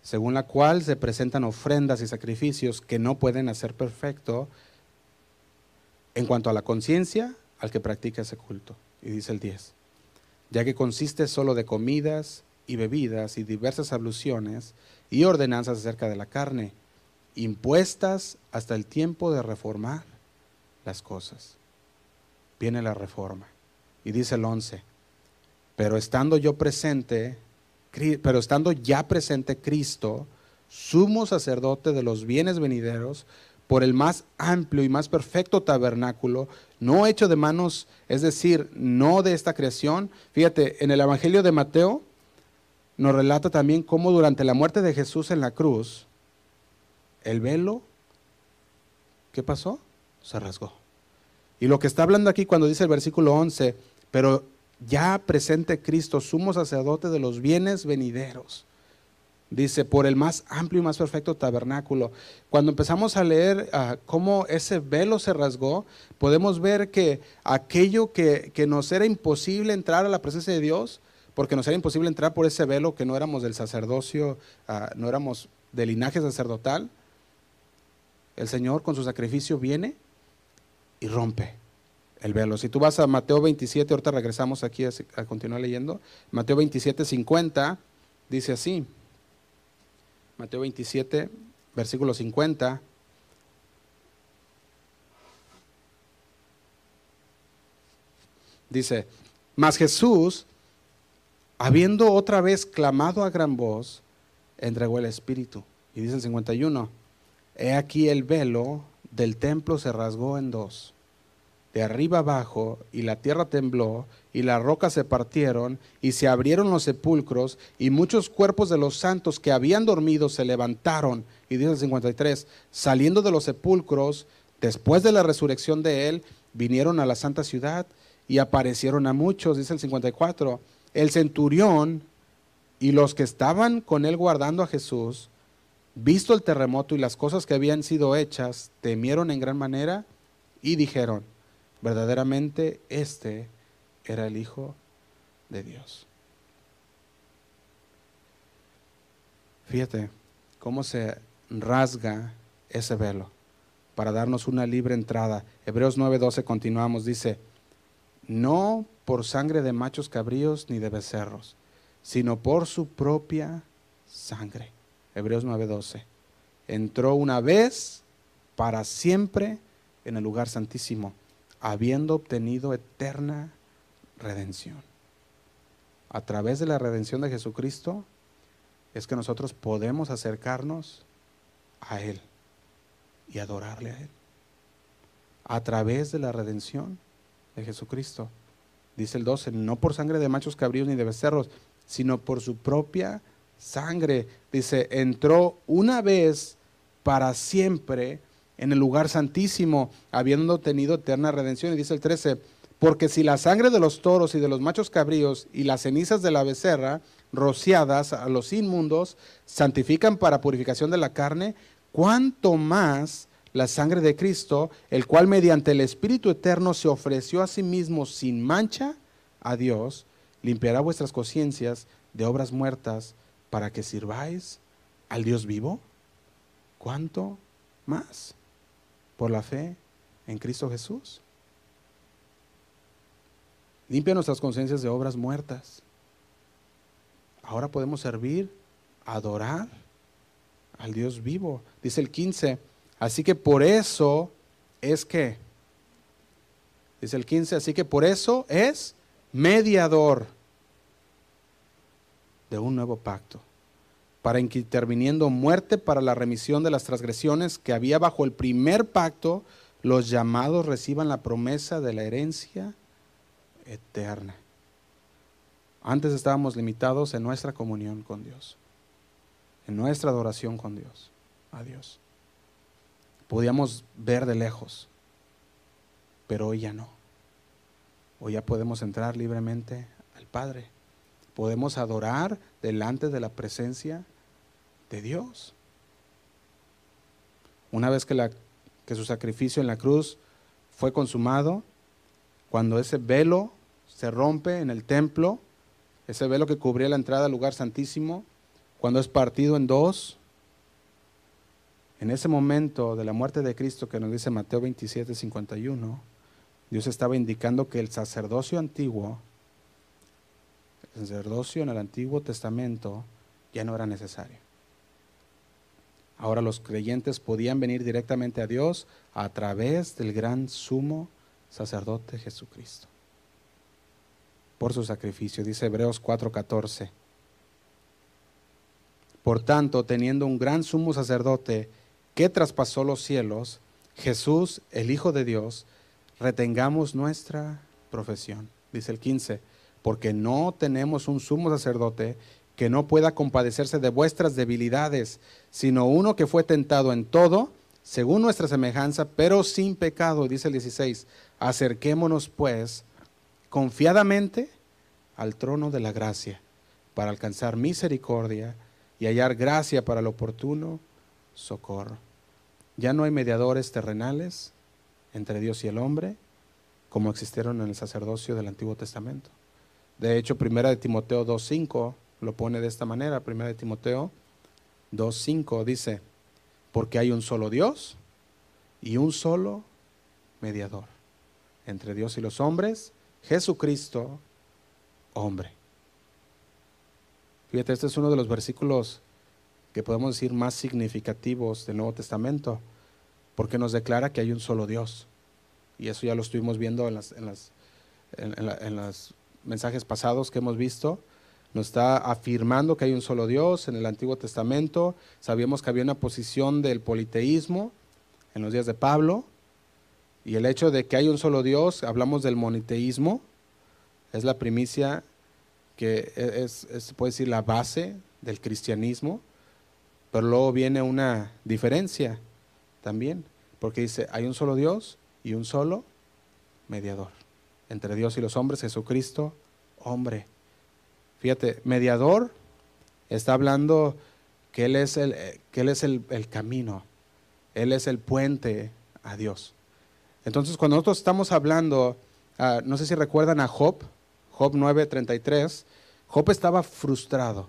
según la cual se presentan ofrendas y sacrificios que no pueden hacer perfecto en cuanto a la conciencia al que practica ese culto. Y dice el 10, ya que consiste solo de comidas y bebidas y diversas abluciones y ordenanzas acerca de la carne, impuestas hasta el tiempo de reformar las cosas. Viene la reforma. Y dice el 11, pero estando yo presente, pero estando ya presente Cristo, sumo sacerdote de los bienes venideros, por el más amplio y más perfecto tabernáculo, no hecho de manos, es decir, no de esta creación. Fíjate, en el Evangelio de Mateo nos relata también cómo durante la muerte de Jesús en la cruz, el velo, ¿qué pasó? Se rasgó. Y lo que está hablando aquí cuando dice el versículo 11, pero ya presente Cristo, sumo sacerdote de los bienes venideros. Dice, por el más amplio y más perfecto tabernáculo. Cuando empezamos a leer ah, cómo ese velo se rasgó, podemos ver que aquello que, nos era imposible entrar a la presencia de Dios, porque nos era imposible entrar por ese velo que no éramos del sacerdocio, ah, no éramos del linaje sacerdotal, el Señor con su sacrificio viene y rompe el velo. Si tú vas a Mateo 27, ahorita regresamos aquí a, continuar leyendo. Mateo 27, 50, dice así. Mateo 27, versículo 50. Dice, mas Jesús, habiendo otra vez clamado a gran voz, entregó el Espíritu. Y dice el 51, he aquí el velo del templo se rasgó en dos, de arriba abajo, y la tierra tembló, y las rocas se partieron, y se abrieron los sepulcros, y muchos cuerpos de los santos que habían dormido se levantaron. Y dice el 53, saliendo de los sepulcros, después de la resurrección de él, vinieron a la santa ciudad y aparecieron a muchos, dice el 54. El centurión y los que estaban con él guardando a Jesús, visto el terremoto y las cosas que habían sido hechas, temieron en gran manera y dijeron, verdaderamente este era el Hijo de Dios. Fíjate cómo se rasga ese velo para darnos una libre entrada. Hebreos 9:12 continuamos, dice, no por sangre de machos cabríos ni de becerros, sino por su propia sangre. Hebreos 9:12. Entró una vez para siempre en el lugar santísimo, habiendo obtenido eterna redención. A través de la redención de Jesucristo es que nosotros podemos acercarnos a Él y adorarle a Él. A través de la redención de Jesucristo. Dice el 12, no por sangre de machos cabríos ni de becerros, sino por su propia sangre. Dice, entró una vez para siempre en el lugar santísimo, habiendo tenido eterna redención. Y dice el 13, porque si la sangre de los toros y de los machos cabríos y las cenizas de la becerra, rociadas a los inmundos, santifican para purificación de la carne, cuánto más la sangre de Cristo, el cual mediante el Espíritu Eterno se ofreció a sí mismo sin mancha a Dios, limpiará vuestras conciencias de obras muertas para que sirváis al Dios vivo. ¿Cuánto más? Por la fe en Cristo Jesús. Limpia nuestras conciencias de obras muertas. Ahora podemos servir, adorar al Dios vivo. Dice el 15, así que por eso es que, dice el 15, así que por eso es mediador de un nuevo pacto, para interviniendo muerte para la remisión de las transgresiones que había bajo el primer pacto, los llamados reciban la promesa de la herencia eterna. Antes estábamos limitados en nuestra comunión con Dios en nuestra adoración con Dios, a Dios. Podíamos ver de lejos, pero hoy ya no. Hoy ya podemos entrar libremente al Padre. Podemos adorar delante de la presencia de Dios. Una vez que, la, que su sacrificio en la cruz fue consumado, cuando ese velo se rompe en el templo, ese velo que cubría la entrada al lugar santísimo, cuando es partido en dos, en ese momento de la muerte de Cristo que nos dice Mateo 27, 51, Dios estaba indicando que el sacerdocio antiguo, el sacerdocio en el Antiguo Testamento, ya no era necesario. Ahora los creyentes podían venir directamente a Dios a través del gran sumo sacerdote Jesucristo. Por su sacrificio, dice Hebreos 4:14. Por tanto, teniendo un gran sumo sacerdote que traspasó los cielos, Jesús, el Hijo de Dios, retengamos nuestra profesión. Dice el 15, porque no tenemos un sumo sacerdote que no pueda compadecerse de vuestras debilidades, sino uno que fue tentado en todo, según nuestra semejanza, pero sin pecado. Dice el 16, acerquémonos pues confiadamente al trono de la gracia para alcanzar misericordia y hallar gracia para el oportuno socorro. Ya no hay mediadores terrenales entre Dios y el hombre como existieron en el sacerdocio del Antiguo Testamento. De hecho, Primera de Timoteo 2.5 lo pone de esta manera. Primera de Timoteo 2.5 dice, porque hay un solo Dios y un solo mediador entre Dios y los hombres, Jesucristo, hombre. Fíjate, este es uno de los versículos que podemos decir más significativos del Nuevo Testamento, porque nos declara que hay un solo Dios. Y eso ya lo estuvimos viendo en, los mensajes pasados que hemos visto. nos está afirmando que hay un solo Dios. En el Antiguo Testamento sabíamos que había una posición del politeísmo en los días de Pablo. Y el hecho de que hay un solo Dios, hablamos del moniteísmo, es la primicia que e, es, puede decir, la base del cristianismo. Pero luego viene una diferencia también, porque dice, hay un solo Dios y un solo mediador entre Dios y los hombres, Jesucristo, hombre. Fíjate, mediador está hablando que Él es el, que él es el, camino, Él es el puente a Dios. Entonces, cuando nosotros estamos hablando, ah, no sé si recuerdan a Job, Job 9:33, Job estaba frustrado,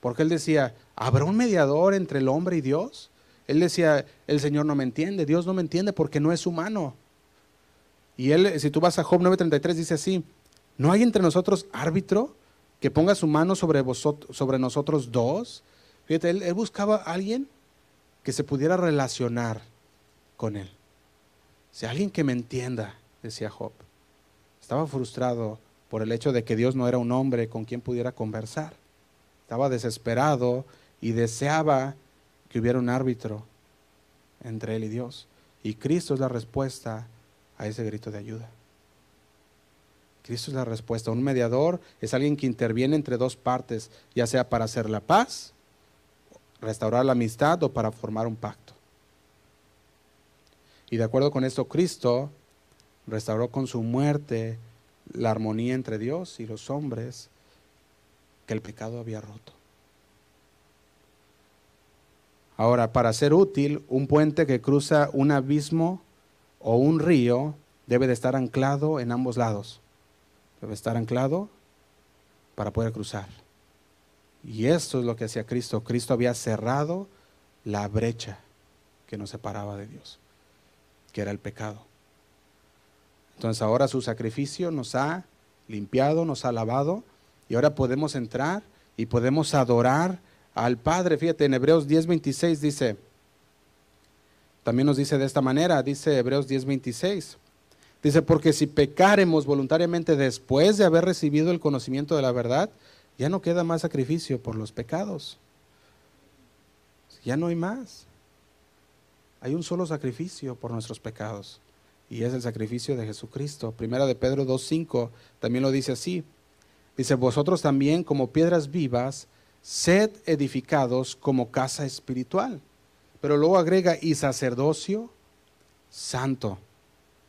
porque él decía, ¿habrá un mediador entre el hombre y Dios? Él decía, el Señor no me entiende, Dios no me entiende porque no es humano. Y él, si tú vas a Job 9:33, dice así, ¿no hay entre nosotros árbitro que ponga su mano sobre, vosotros, sobre nosotros dos? Fíjate, él, buscaba a alguien que se pudiera relacionar con él. Si alguien que me entienda, decía Job. Estaba frustrado por el hecho de que Dios no era un hombre con quien pudiera conversar. Estaba desesperado y deseaba que hubiera un árbitro entre él y Dios. Y Cristo es la respuesta a ese grito de ayuda. Cristo es la respuesta. Un mediador es alguien que interviene entre dos partes, ya sea para hacer la paz, restaurar la amistad o para formar un pacto. Y de acuerdo con esto, Cristo restauró con su muerte la armonía entre Dios y los hombres que el pecado había roto. Ahora, para ser útil, un puente que cruza un abismo o un río debe de estar anclado en ambos lados. Debe estar anclado para poder cruzar. Y esto es lo que hacía Cristo. Cristo había cerrado la brecha que nos separaba de Dios, que era el pecado. Entonces ahora su sacrificio nos ha limpiado, nos ha lavado y ahora podemos entrar y podemos adorar al Padre. Fíjate, en Hebreos 10:26 dice, también nos dice de esta manera, dice Hebreos 10:26. Dice, porque si pecaremos voluntariamente después de haber recibido el conocimiento de la verdad, ya no queda más sacrificio por los pecados. Ya no hay más. Hay un solo sacrificio por nuestros pecados y es el sacrificio de Jesucristo. Primera de Pedro 2.5 también lo dice así. Dice, vosotros también como piedras vivas, sed edificados como casa espiritual pero luego agrega y sacerdocio santo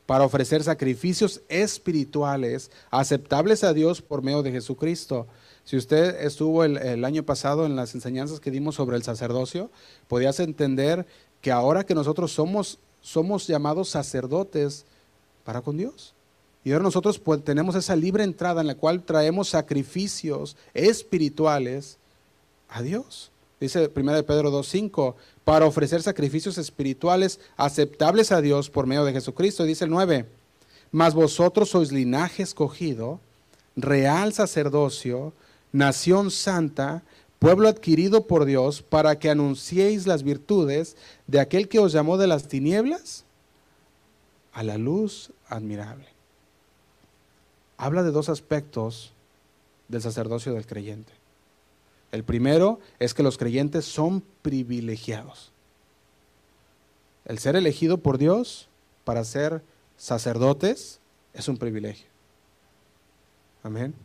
para ofrecer sacrificios espirituales aceptables a Dios por medio de Jesucristo. Si usted estuvo el, año pasado en las enseñanzas que dimos sobre el sacerdocio, podías entender que ahora que nosotros somos, somos llamados sacerdotes para con Dios. Y ahora nosotros pues, tenemos esa libre entrada en la cual traemos sacrificios espirituales a Dios. Dice 1 Pedro 2.5, para ofrecer sacrificios espirituales aceptables a Dios por medio de Jesucristo. Dice el 9, mas vosotros sois linaje escogido, real sacerdocio, nación santa, pueblo adquirido por Dios, para que anunciéis las virtudes de aquel que os llamó de las tinieblas a la luz admirable. Habla de dos aspectos del sacerdocio del creyente. El primero es que los creyentes son privilegiados. El ser elegido por Dios para ser sacerdotes es un privilegio. Amén.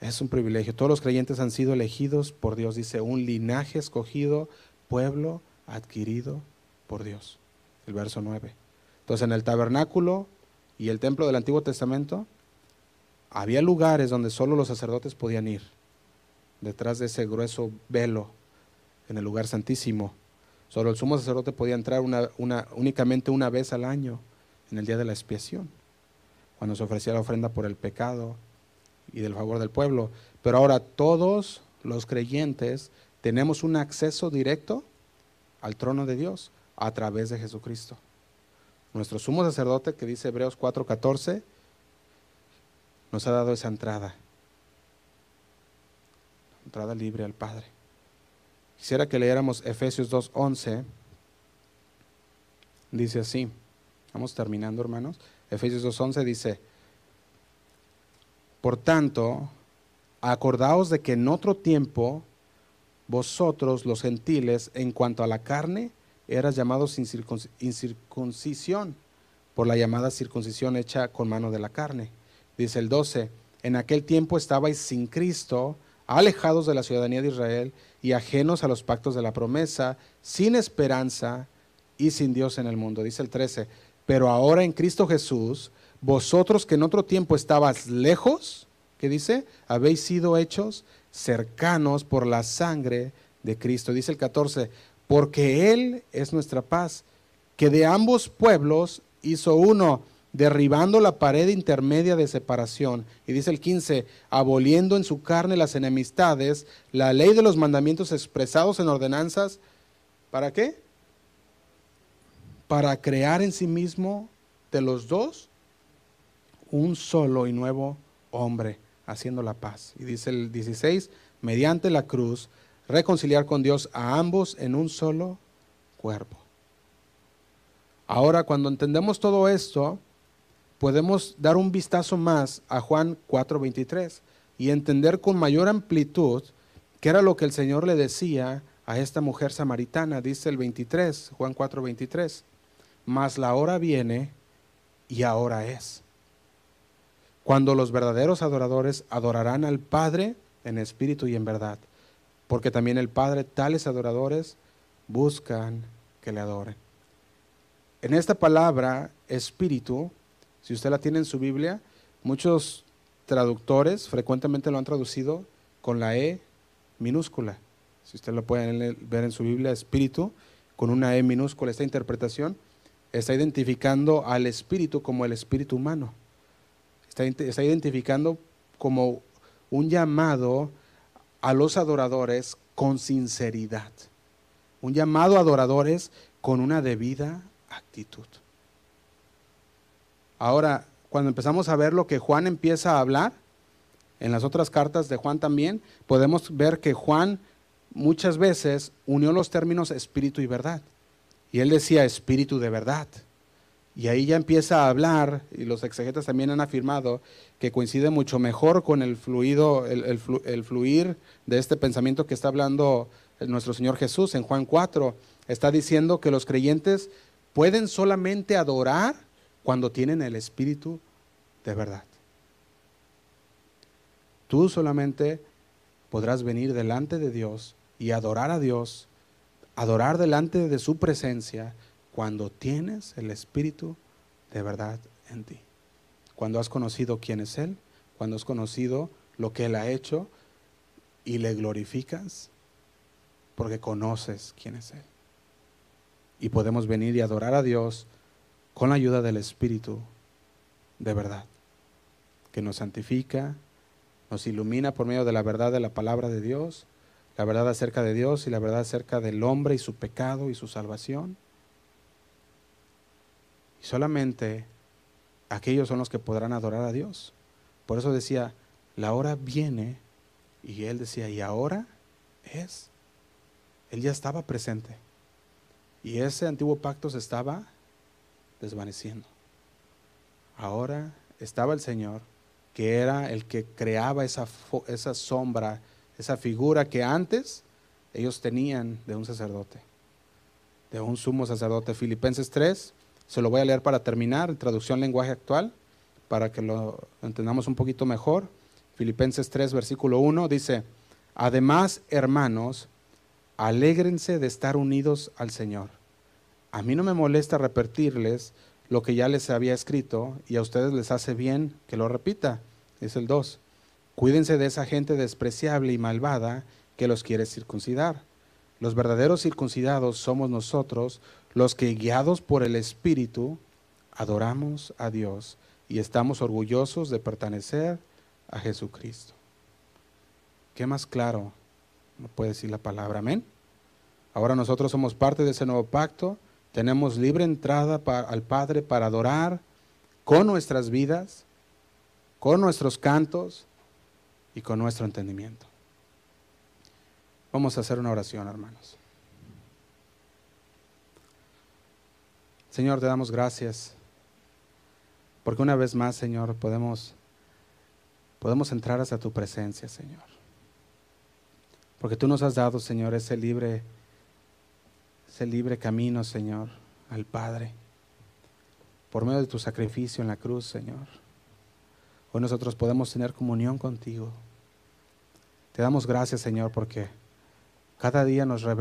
Es un privilegio. Todos los creyentes han sido elegidos por Dios. Dice, un linaje escogido, pueblo adquirido por Dios. El verso 9. Entonces en el tabernáculo y el templo del Antiguo Testamento había lugares donde solo los sacerdotes podían ir detrás de ese grueso velo en el lugar santísimo. Solo el sumo sacerdote podía entrar una, únicamente una vez al año, en el día de la expiación, cuando se ofrecía la ofrenda por el pecado y del favor del pueblo. Pero ahora todos los creyentes tenemos un acceso directo al trono de Dios a través de Jesucristo. Nuestro sumo sacerdote, que dice Hebreos 4:14, nos ha dado esa entrada entrada libre al Padre. Quisiera que leyéramos Efesios 2.11. Dice así. Vamos terminando, hermanos. Efesios 2.11 dice, por tanto, acordaos de que en otro tiempo vosotros los gentiles en cuanto a la carne eras llamados incircuncisión por la llamada circuncisión hecha con mano de la carne. Dice el 12, en aquel tiempo estabais sin Cristo, alejados de la ciudadanía de Israel y ajenos a los pactos de la promesa, sin esperanza y sin Dios en el mundo. Dice el 13, pero ahora en Cristo Jesús, vosotros que en otro tiempo estabas lejos, ¿qué dice? Habéis sido hechos cercanos por la sangre de Cristo. Dice el 14, porque Él es nuestra paz, que de ambos pueblos hizo uno, derribando la pared intermedia de separación. Y dice el 15, aboliendo en su carne las enemistades, la ley de los mandamientos expresados en ordenanzas, ¿para qué? Para crear en sí mismo de los dos un solo y nuevo hombre, haciendo la paz. Y dice el 16, mediante la cruz, reconciliar con Dios a ambos en un solo cuerpo. Ahora, cuando entendemos todo esto, podemos dar un vistazo más a Juan 4:23 y entender con mayor amplitud qué era lo que el Señor le decía a esta mujer samaritana, dice el 23, Juan 4:23, mas la hora viene y ahora es, cuando los verdaderos adoradores adorarán al Padre en espíritu y en verdad, porque también el Padre tales adoradores buscan que le adoren. En esta palabra, espíritu, si usted la tiene en su Biblia, muchos traductores frecuentemente lo han traducido con la E minúscula. Si usted lo puede ver en su Biblia, espíritu, con una E minúscula, esta interpretación está identificando al espíritu como el espíritu humano. Está, identificando como un llamado a los adoradores con sinceridad. Un llamado a adoradores con una debida actitud. Ahora, cuando empezamos a ver lo que Juan empieza a hablar, en las otras cartas de Juan también, podemos ver que Juan muchas veces unió los términos espíritu y verdad. Y él decía espíritu de verdad. Y ahí ya empieza a hablar, y los exegetas también han afirmado que coincide mucho mejor con el fluido, el, fluir de este pensamiento que está hablando nuestro Señor Jesús en Juan 4. Está diciendo que los creyentes pueden solamente adorar cuando tienen el Espíritu de verdad. Tú solamente podrás venir delante de Dios y adorar a Dios, adorar delante de su presencia cuando tienes el Espíritu de verdad en ti. Cuando has conocido quién es Él, cuando has conocido lo que Él ha hecho y le glorificas porque conoces quién es Él y podemos venir y adorar a Dios con la ayuda del Espíritu de verdad, que nos santifica, nos ilumina por medio de la verdad de la palabra de Dios, la verdad acerca de Dios y la verdad acerca del hombre y su pecado y su salvación. Y solamente aquellos son los que podrán adorar a Dios. Por eso decía, la hora viene, y él decía, y ahora es. Él ya estaba presente. Y ese antiguo pacto se estaba desvaneciendo. Ahora estaba el Señor, que era el que creaba esa, esa sombra, esa figura que antes ellos tenían de un sacerdote, de un sumo sacerdote. Filipenses 3, se lo voy a leer para terminar, traducción lenguaje actual, para que lo entendamos un poquito mejor. Filipenses 3, versículo 1 dice, además, hermanos, alégrense de estar unidos al Señor. A mí no me molesta repetirles lo que ya les había escrito y a ustedes les hace bien que lo repita. Es el 2. Cuídense de esa gente despreciable y malvada que los quiere circuncidar. Los verdaderos circuncidados somos nosotros, los que guiados por el Espíritu adoramos a Dios y estamos orgullosos de pertenecer a Jesucristo. ¿Qué más claro no puede decir la palabra? Amén. Ahora nosotros somos parte de ese nuevo pacto. Tenemos libre entrada al Padre para adorar con nuestras vidas, con nuestros cantos y con nuestro entendimiento. Vamos a hacer una oración, hermanos. Señor, te damos gracias porque una vez más, Señor, podemos podemos entrar hasta tu presencia, Señor. Porque tú nos has dado, Señor, ese libre, ese libre camino, Señor, al Padre, por medio de tu sacrificio en la cruz, Señor. Hoy nosotros podemos tener comunión contigo. Te damos gracias, Señor, porque cada día nos revela